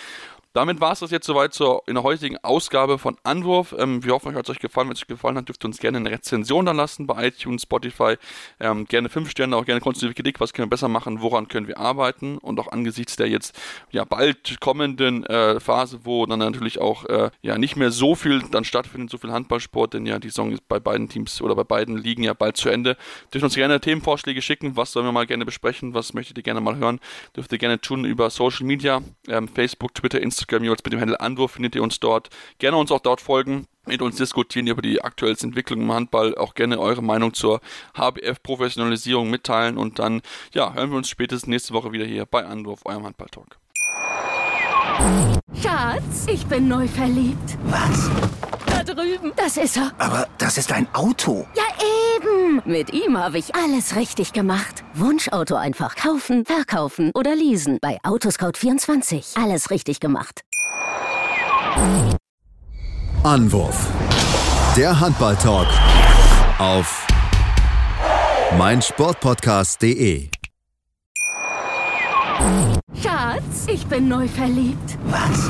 Speaker 1: Damit war es das jetzt soweit zur, in der heutigen Ausgabe von Anwurf. Ähm, wir hoffen, euch hat es euch gefallen. Wenn es euch gefallen hat, dürft ihr uns gerne eine Rezension da lassen bei iTunes, Spotify. Ähm, gerne fünf Sterne, auch gerne konstruktive Kritik. Was können wir besser machen? Woran können wir arbeiten? Und auch angesichts der jetzt ja bald kommenden äh, Phase, wo dann natürlich auch äh, ja nicht mehr so viel dann stattfindet, so viel Handballsport, denn ja die Saison ist bei beiden Teams oder bei beiden Ligen ja bald zu Ende. Dürft uns gerne Themenvorschläge schicken. Was sollen wir mal gerne besprechen? Was möchtet ihr gerne mal hören? Dürft ihr gerne tun über Social Media, ähm, Facebook, Twitter, Instagram. Instagram jeweils mit dem Handel Anwurf findet ihr uns dort. Gerne uns auch dort folgen mit uns diskutieren über die aktuellsten Entwicklungen im Handball, auch gerne eure Meinung zur HBF-Professionalisierung mitteilen und dann ja, hören wir uns spätestens nächste Woche wieder hier bei Anwurf, eurem Handball-Talk.
Speaker 3: Schatz, ich bin neu verliebt.
Speaker 4: Was?
Speaker 3: Drüben. Das ist er.
Speaker 4: Aber das ist ein Auto.
Speaker 3: Ja, eben. Mit ihm habe ich alles richtig gemacht. Wunschauto einfach kaufen, verkaufen oder leasen. Bei Autoscout24. Alles richtig gemacht.
Speaker 5: Anwurf. Der Handball-Talk auf meinsportpodcast.de.
Speaker 3: Schatz, ich bin neu verliebt.
Speaker 4: Was?